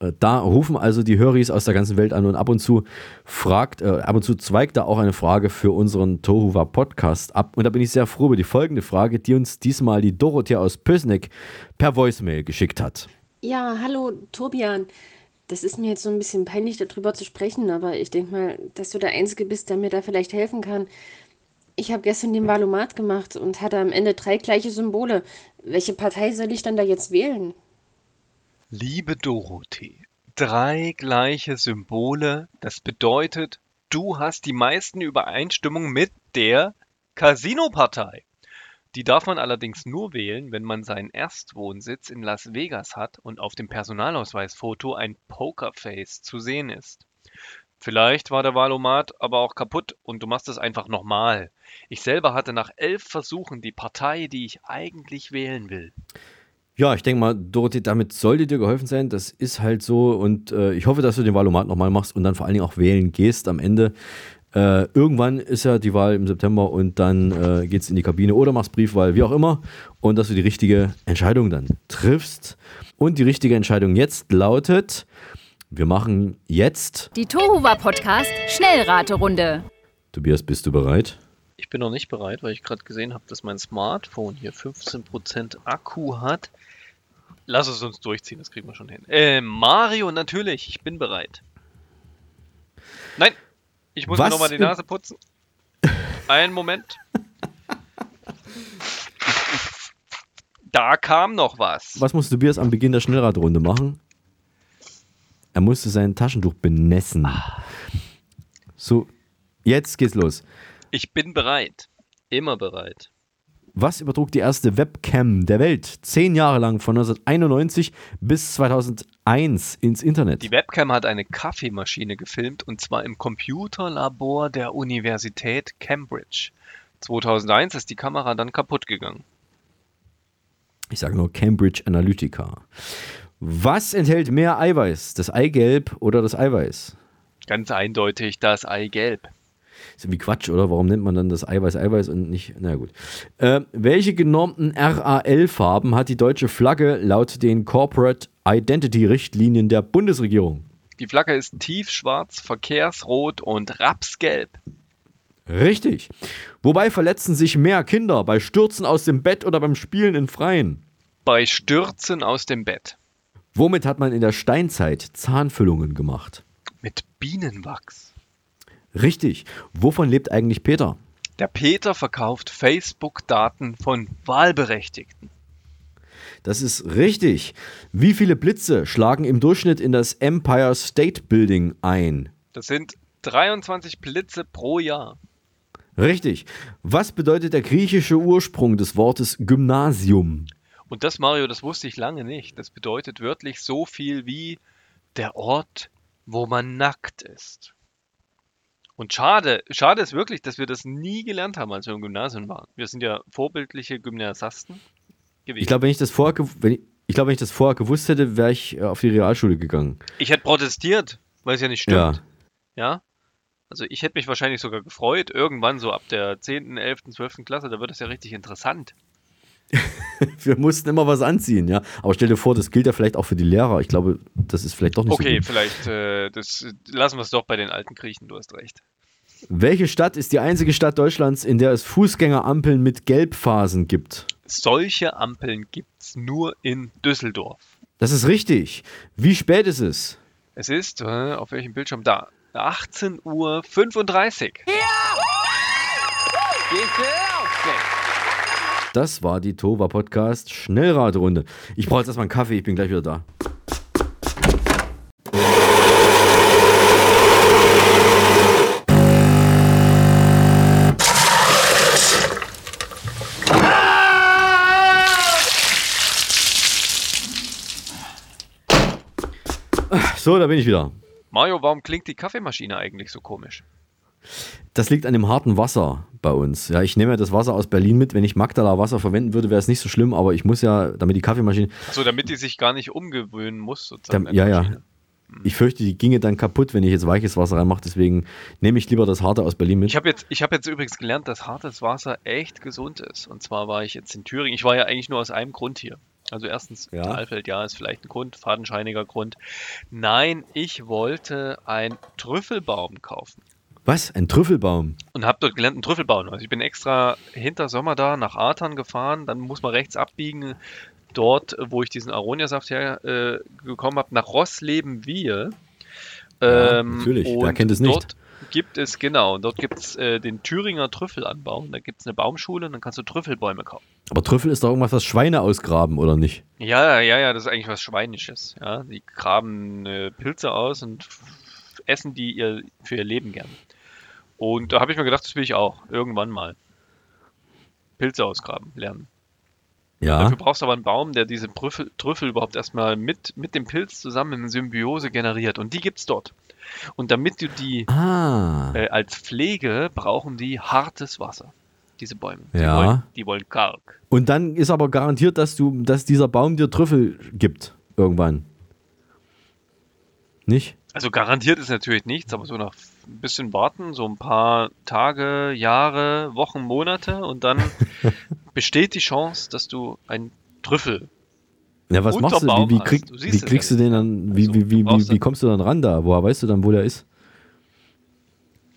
[SPEAKER 1] äh, da rufen also die Höris aus der ganzen Welt an und ab und zu fragt, äh, ab und zu zweigt da auch eine Frage für unseren Tohuwa Podcast ab. Und da bin ich sehr froh über die folgende Frage, die uns diesmal die Dorothea aus Pösneck per Voicemail geschickt hat.
[SPEAKER 19] Ja, hallo Tobian. Das ist mir jetzt so ein bisschen peinlich, darüber zu sprechen, aber ich denke mal, dass du der Einzige bist, der mir da vielleicht helfen kann. Ich habe gestern den Valomat gemacht und hatte am Ende drei gleiche Symbole. Welche Partei soll ich dann da jetzt wählen?
[SPEAKER 10] Liebe Dorothee, drei gleiche Symbole, das bedeutet, du hast die meisten Übereinstimmungen mit der Casino-Partei. Die darf man allerdings nur wählen, wenn man seinen Erstwohnsitz in Las Vegas hat und auf dem Personalausweisfoto ein Pokerface zu sehen ist. Vielleicht war der Valomat aber auch kaputt und du machst es einfach nochmal. Ich selber hatte nach elf Versuchen die Partei, die ich eigentlich wählen will.
[SPEAKER 1] Ja, ich denke mal, Dorothee, damit sollte dir geholfen sein. Das ist halt so und äh, ich hoffe, dass du den Wahlomat nochmal machst und dann vor allen Dingen auch wählen gehst am Ende. Äh, irgendwann ist ja die Wahl im September und dann äh, geht es in die Kabine oder machst Briefwahl, wie auch immer. Und dass du die richtige Entscheidung dann triffst. Und die richtige Entscheidung jetzt lautet, wir machen jetzt.
[SPEAKER 20] Die Tohuwa Podcast Schnellraterunde.
[SPEAKER 1] Tobias, bist du bereit?
[SPEAKER 10] Ich bin noch nicht bereit, weil ich gerade gesehen habe, dass mein Smartphone hier 15% Akku hat. Lass es uns durchziehen, das kriegen wir schon hin. Äh, Mario, natürlich, ich bin bereit. Nein, ich muss
[SPEAKER 1] Was
[SPEAKER 10] mir nochmal die Nase putzen. Einen Moment. Da kam noch was.
[SPEAKER 1] Was muss Tobias am Beginn der Schnellradrunde machen? Er musste sein Taschentuch benessen. So, jetzt geht's los.
[SPEAKER 10] Ich bin bereit. Immer bereit.
[SPEAKER 1] Was übertrug die erste Webcam der Welt zehn Jahre lang von 1991 bis 2001 ins Internet?
[SPEAKER 10] Die Webcam hat eine Kaffeemaschine gefilmt und zwar im Computerlabor der Universität Cambridge. 2001 ist die Kamera dann kaputt gegangen.
[SPEAKER 1] Ich sage nur Cambridge Analytica. Was enthält mehr Eiweiß? Das Eigelb oder das Eiweiß?
[SPEAKER 10] Ganz eindeutig das Eigelb.
[SPEAKER 1] Ist irgendwie Quatsch, oder? Warum nennt man dann das Eiweiß Eiweiß und nicht. Na gut. Äh, welche genormten RAL-Farben hat die deutsche Flagge laut den Corporate Identity-Richtlinien der Bundesregierung?
[SPEAKER 10] Die Flagge ist tiefschwarz, verkehrsrot und rapsgelb.
[SPEAKER 1] Richtig. Wobei verletzen sich mehr Kinder? Bei Stürzen aus dem Bett oder beim Spielen im Freien?
[SPEAKER 10] Bei Stürzen aus dem Bett.
[SPEAKER 1] Womit hat man in der Steinzeit Zahnfüllungen gemacht?
[SPEAKER 10] Mit Bienenwachs.
[SPEAKER 1] Richtig. Wovon lebt eigentlich Peter?
[SPEAKER 10] Der Peter verkauft Facebook-Daten von Wahlberechtigten.
[SPEAKER 1] Das ist richtig. Wie viele Blitze schlagen im Durchschnitt in das Empire State Building ein?
[SPEAKER 10] Das sind 23 Blitze pro Jahr.
[SPEAKER 1] Richtig. Was bedeutet der griechische Ursprung des Wortes Gymnasium?
[SPEAKER 10] Und das, Mario, das wusste ich lange nicht. Das bedeutet wörtlich so viel wie der Ort, wo man nackt ist. Und schade, schade ist wirklich, dass wir das nie gelernt haben, als wir im Gymnasium waren. Wir sind ja vorbildliche Gymnasiasten gewesen.
[SPEAKER 1] Ich glaube, wenn ich das vorher, wenn ich, ich glaube, wenn ich das vorher gewusst hätte, wäre ich äh, auf die Realschule gegangen.
[SPEAKER 10] Ich hätte protestiert, weil es ja nicht stimmt.
[SPEAKER 1] Ja.
[SPEAKER 10] Ja. Also ich hätte mich wahrscheinlich sogar gefreut, irgendwann so ab der 10., 11., 12. Klasse, da wird es ja richtig interessant.
[SPEAKER 1] Wir mussten immer was anziehen, ja. Aber stell dir vor, das gilt ja vielleicht auch für die Lehrer. Ich glaube, das ist vielleicht doch nicht so
[SPEAKER 10] Okay, vielleicht äh, das, lassen wir es doch bei den alten Griechen, du hast recht.
[SPEAKER 1] Welche Stadt ist die einzige Stadt Deutschlands, in der es Fußgängerampeln mit Gelbphasen gibt?
[SPEAKER 10] Solche Ampeln gibt es nur in Düsseldorf.
[SPEAKER 1] Das ist richtig. Wie spät ist es?
[SPEAKER 10] Es ist, äh, auf welchem Bildschirm da? 18.35 Uhr.
[SPEAKER 1] Das war die Tova Podcast Schnellradrunde. Ich brauche jetzt erstmal einen Kaffee, ich bin gleich wieder da. So, da bin ich wieder.
[SPEAKER 10] Mario, warum klingt die Kaffeemaschine eigentlich so komisch?
[SPEAKER 1] Das liegt an dem harten Wasser bei uns. Ja, ich nehme ja das Wasser aus Berlin mit. Wenn ich Magdala Wasser verwenden würde, wäre es nicht so schlimm, aber ich muss ja, damit die Kaffeemaschine.
[SPEAKER 10] So, damit die sich gar nicht umgewöhnen muss, sozusagen.
[SPEAKER 1] Dann, ja, ja. Ich fürchte, die ginge dann kaputt, wenn ich jetzt weiches Wasser reinmache. Deswegen nehme ich lieber das harte aus Berlin mit.
[SPEAKER 10] Ich habe jetzt, ich hab jetzt übrigens gelernt, dass hartes Wasser echt gesund ist. Und zwar war ich jetzt in Thüringen. Ich war ja eigentlich nur aus einem Grund hier. Also erstens,
[SPEAKER 1] Ja.
[SPEAKER 10] Saalfeld, ja, ist vielleicht ein Grund, fadenscheiniger Grund. Nein, ich wollte einen Trüffelbaum kaufen.
[SPEAKER 1] Was? Ein Trüffelbaum?
[SPEAKER 10] Und habe dort gelernt, einen Trüffelbaum. Also ich bin extra hinter Sommer da nach Artern gefahren, dann muss man rechts abbiegen, dort, wo ich diesen Aronia-Saft her äh, gekommen habe, nach Rossleben-Wiel.
[SPEAKER 1] Ja, natürlich, wer kennt es nicht?
[SPEAKER 10] Dort gibt es, genau, dort gibt es äh, den Thüringer Trüffelanbau. Da gibt es eine Baumschule und dann kannst du Trüffelbäume kaufen.
[SPEAKER 1] Aber Trüffel ist doch irgendwas, was Schweine ausgraben, oder nicht?
[SPEAKER 10] Ja, ja, ja, das ist eigentlich was Schweinisches. Ja, die graben äh, Pilze aus und essen die ihr, für ihr Leben gern. Und da habe ich mir gedacht, das will ich auch irgendwann mal. Pilze ausgraben lernen.
[SPEAKER 1] Ja.
[SPEAKER 10] Dafür brauchst du aber einen Baum, der diese Trüffel, Trüffel überhaupt erstmal mit, mit dem Pilz zusammen in Symbiose generiert. Und die gibt's dort. Und damit du die
[SPEAKER 1] Ah.
[SPEAKER 10] äh, als Pflege brauchen die hartes Wasser. Diese Bäume. Die
[SPEAKER 1] Ja.
[SPEAKER 10] wollen, die wollen Kalk.
[SPEAKER 1] Und dann ist aber garantiert, dass du, dass dieser Baum dir Trüffel gibt. Irgendwann. Nicht?
[SPEAKER 10] Also garantiert ist natürlich nichts, aber so nach ein bisschen warten, so ein paar Tage, Jahre, Wochen, Monate und dann besteht die Chance, dass du einen Trüffel.
[SPEAKER 1] Ja, was machst du? Wie, wie, krieg,
[SPEAKER 10] Du
[SPEAKER 1] wie kriegst du den dann, wie, wie, wie, wie, wie kommst du dann ran da? Woher weißt du dann, wo der ist?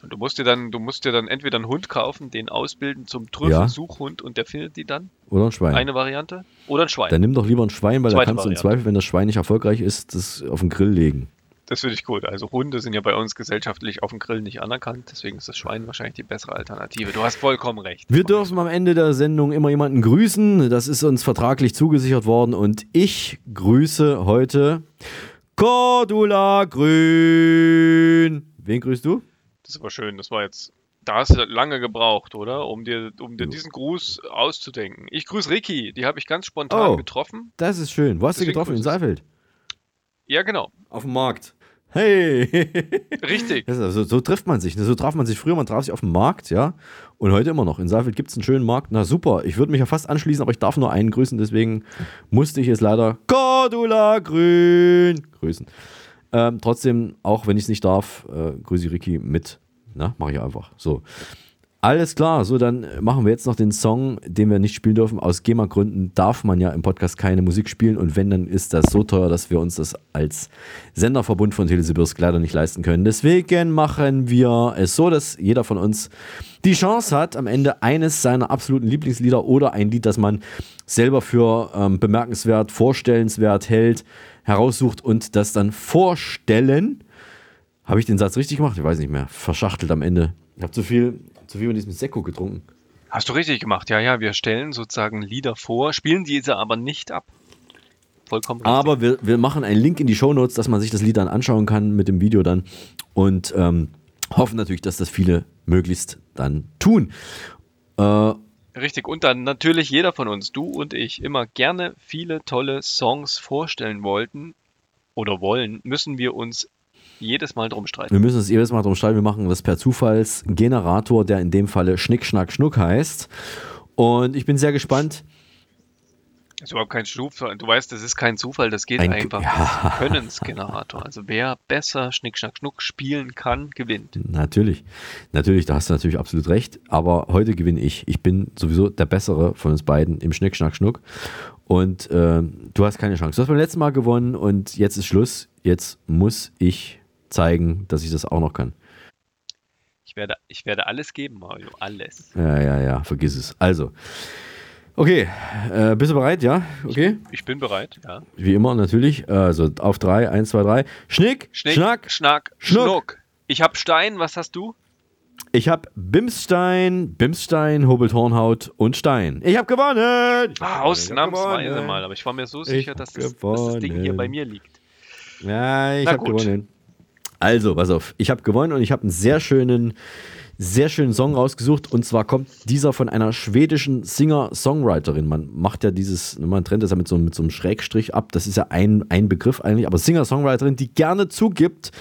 [SPEAKER 10] Und du musst dir dann, du musst dir dann entweder einen Hund kaufen, den ausbilden zum Trüffelsuchhund und der findet die dann.
[SPEAKER 1] Oder ein Schwein?
[SPEAKER 10] Eine Variante. Oder ein Schwein.
[SPEAKER 1] Dann nimm doch lieber ein Schwein, weil da
[SPEAKER 10] Zweite
[SPEAKER 1] kannst du im
[SPEAKER 10] Variante.
[SPEAKER 1] Zweifel, wenn das Schwein nicht erfolgreich ist, das auf den Grill legen.
[SPEAKER 10] Das finde ich gut. Also Hunde sind ja bei uns gesellschaftlich auf dem Grill nicht anerkannt, deswegen ist das Schwein wahrscheinlich die bessere Alternative. Du hast vollkommen recht.
[SPEAKER 1] Wir dürfen am Ende der Sendung immer jemanden grüßen. Das ist uns vertraglich zugesichert worden und ich grüße heute Cordula Grün. Wen grüßt du?
[SPEAKER 10] Das ist aber schön. Das war jetzt. Da hast du lange gebraucht, oder? Um dir, um dir diesen Gruß auszudenken. Ich grüße Ricky, die habe ich ganz spontan
[SPEAKER 1] Oh.
[SPEAKER 10] getroffen.
[SPEAKER 1] Das ist schön. Wo hast du
[SPEAKER 10] Deswegen
[SPEAKER 1] getroffen? In. Seifeld?
[SPEAKER 10] Ja, genau.
[SPEAKER 1] Auf dem Markt. Hey!
[SPEAKER 10] Richtig.
[SPEAKER 1] Das also, so trifft man sich. ne? So traf man sich früher, man traf sich auf dem Markt, ja. Und heute immer noch. In Seifeld gibt es einen schönen Markt. Na super, ich würde mich ja fast anschließen, aber ich darf nur einen grüßen, deswegen musste ich es leider Cordula Grün grüßen. Ähm, trotzdem, auch wenn ich es nicht darf, äh, grüße ich Ricky mit. Na, mache ich einfach. So. Alles klar, so dann machen wir jetzt noch den Song, den wir nicht spielen dürfen. Aus GEMA-Gründen darf man ja im Podcast keine Musik spielen und wenn, dann ist das so teuer, dass wir uns das als Senderverbund von Telesibirsk leider nicht leisten können. Deswegen machen wir es so, dass jeder von uns die Chance hat, am Ende eines seiner absoluten Lieblingslieder oder ein Lied, das man selber für ähm, bemerkenswert, vorstellenswert hält, heraussucht und das dann vorstellen. Habe ich den Satz richtig gemacht? Ich weiß nicht mehr. Verschachtelt am Ende. Ich habe zu viel, zu viel mit diesem Sekko getrunken.
[SPEAKER 10] Hast du richtig gemacht. Ja, ja, wir stellen sozusagen Lieder vor, spielen diese aber nicht ab. Vollkommen richtig.
[SPEAKER 1] Aber wir, wir machen einen Link in die Shownotes, dass man sich das Lied dann anschauen kann mit dem Video dann. Und ähm, hoffen natürlich, dass das viele möglichst dann tun. Äh,
[SPEAKER 10] Richtig, und dann natürlich jeder von uns, du und ich, immer gerne viele tolle Songs vorstellen wollten oder wollen, müssen wir uns jedes Mal drum streiten.
[SPEAKER 1] wir müssen uns jedes Mal drum streiten. Wir machen das per Zufallsgenerator, der in dem Falle Schnick, Schnack, Schnuck heißt. Und ich bin sehr gespannt.
[SPEAKER 10] Das ist überhaupt kein Zufall. Du weißt, das ist kein Zufall, das geht
[SPEAKER 1] Ein-
[SPEAKER 10] einfach.
[SPEAKER 1] ja.
[SPEAKER 10] Könnensgenerator. Also wer besser Schnick, Schnack, Schnuck spielen kann, gewinnt.
[SPEAKER 1] Natürlich, natürlich, da hast du natürlich absolut recht. Aber heute gewinne ich. Ich bin sowieso der Bessere von uns beiden im Schnick, Schnack, Schnuck. Und äh, du hast keine Chance. Du hast beim letzten Mal gewonnen und jetzt ist Schluss. Jetzt muss ich zeigen, dass ich das auch noch kann.
[SPEAKER 10] Ich werde, ich werde alles geben, Mario. Alles.
[SPEAKER 1] Ja, ja, ja, vergiss es. Also, okay, äh, bist du bereit? Ja, okay.
[SPEAKER 10] Ich bin bereit, ja.
[SPEAKER 1] Wie immer natürlich. Also auf drei, eins, zwei, drei. Schnick,
[SPEAKER 10] Schnick,
[SPEAKER 1] Schnack,
[SPEAKER 10] Schnack,
[SPEAKER 1] Schnuck.
[SPEAKER 10] Schnuck. Ich habe Stein, was hast du?
[SPEAKER 1] Ich habe Bimsstein, Bimsstein, Hobeltornhaut und Stein. Ich habe gewonnen!
[SPEAKER 10] Ah, Ausnahmsweise mal, aber ich war mir so
[SPEAKER 1] Ich
[SPEAKER 10] sicher, dass das, dass das Ding hier bei mir liegt.
[SPEAKER 1] Ja, ich
[SPEAKER 10] Na
[SPEAKER 1] habe
[SPEAKER 10] gut.
[SPEAKER 1] gewonnen. Also, pass auf. Ich habe gewonnen und ich habe einen sehr schönen, sehr schönen Song rausgesucht. Und zwar kommt dieser von einer schwedischen Singer-Songwriterin. Man macht ja dieses, man trennt das ja mit so, mit so einem Schrägstrich ab. Das ist ja ein, ein Begriff eigentlich. Aber Singer-Songwriterin, die gerne zugibt,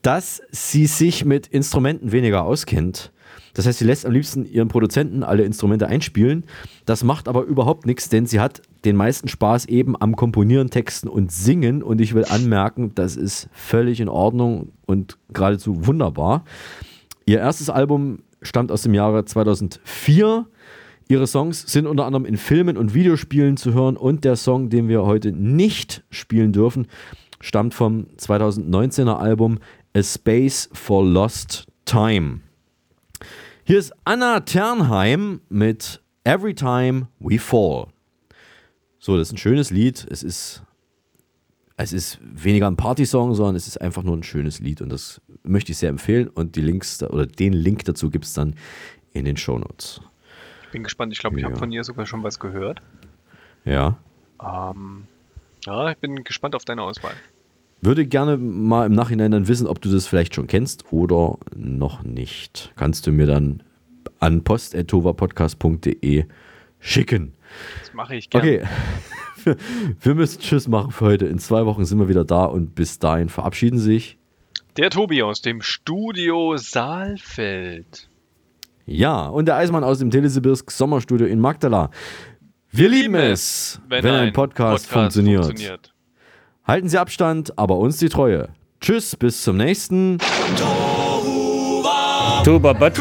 [SPEAKER 1] dass sie sich mit Instrumenten weniger auskennt. Das heißt, sie lässt am liebsten ihren Produzenten alle Instrumente einspielen. Das macht aber überhaupt nichts, denn sie hat den meisten Spaß eben am Komponieren, Texten und Singen. Und ich will anmerken, das ist völlig in Ordnung und geradezu wunderbar. Ihr erstes Album stammt aus dem Jahre 2004. Ihre Songs sind unter anderem in Filmen und Videospielen zu hören und der Song, den wir heute nicht spielen dürfen, stammt vom 2019er Album A Space for Lost Time. Hier ist Anna Ternheim mit Every Time We Fall. So, das ist ein schönes Lied. Es ist, es ist weniger ein Partysong, sondern es ist einfach nur ein schönes Lied und das möchte ich sehr empfehlen. Und die Links oder den Link dazu gibt es dann in den Shownotes.
[SPEAKER 10] Ich bin gespannt. Ich glaube, ich
[SPEAKER 1] Ja.
[SPEAKER 10] habe von ihr sogar schon was gehört.
[SPEAKER 1] Ja.
[SPEAKER 10] Ähm, ja, ich bin gespannt auf deine Auswahl.
[SPEAKER 1] Würde gerne mal im Nachhinein dann wissen, ob du das vielleicht schon kennst oder noch nicht. Kannst du mir dann an post.tovapodcast.de schicken.
[SPEAKER 10] Das mache ich gerne.
[SPEAKER 1] Okay. Wir- müssen Tschüss machen für heute. In zwei Wochen sind wir wieder da und bis dahin verabschieden sich.
[SPEAKER 10] Der Tobi aus dem Studio Saalfeld.
[SPEAKER 1] Ja, und der Eismann aus dem Telesibirsk Sommerstudio in Magdala. Wir lieben es, wenn, ein Podcast, funktioniert. Halten Sie Abstand, aber uns die Treue. Tschüss, bis zum nächsten.
[SPEAKER 21] Tuba Bad.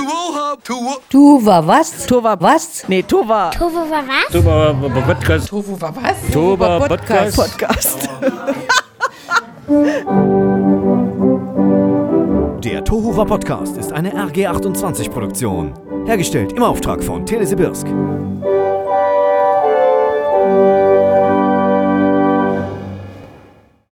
[SPEAKER 14] Tuva was? Tuva was? Nee, Tuva. Tuva war was?
[SPEAKER 21] Tuba Podcast.
[SPEAKER 14] Tuva war was?
[SPEAKER 21] Tuba Podcast.
[SPEAKER 14] Podcast.
[SPEAKER 22] Der Tohuwa Podcast ist eine RG28 Produktion. Hergestellt im Auftrag von Telesibirsk.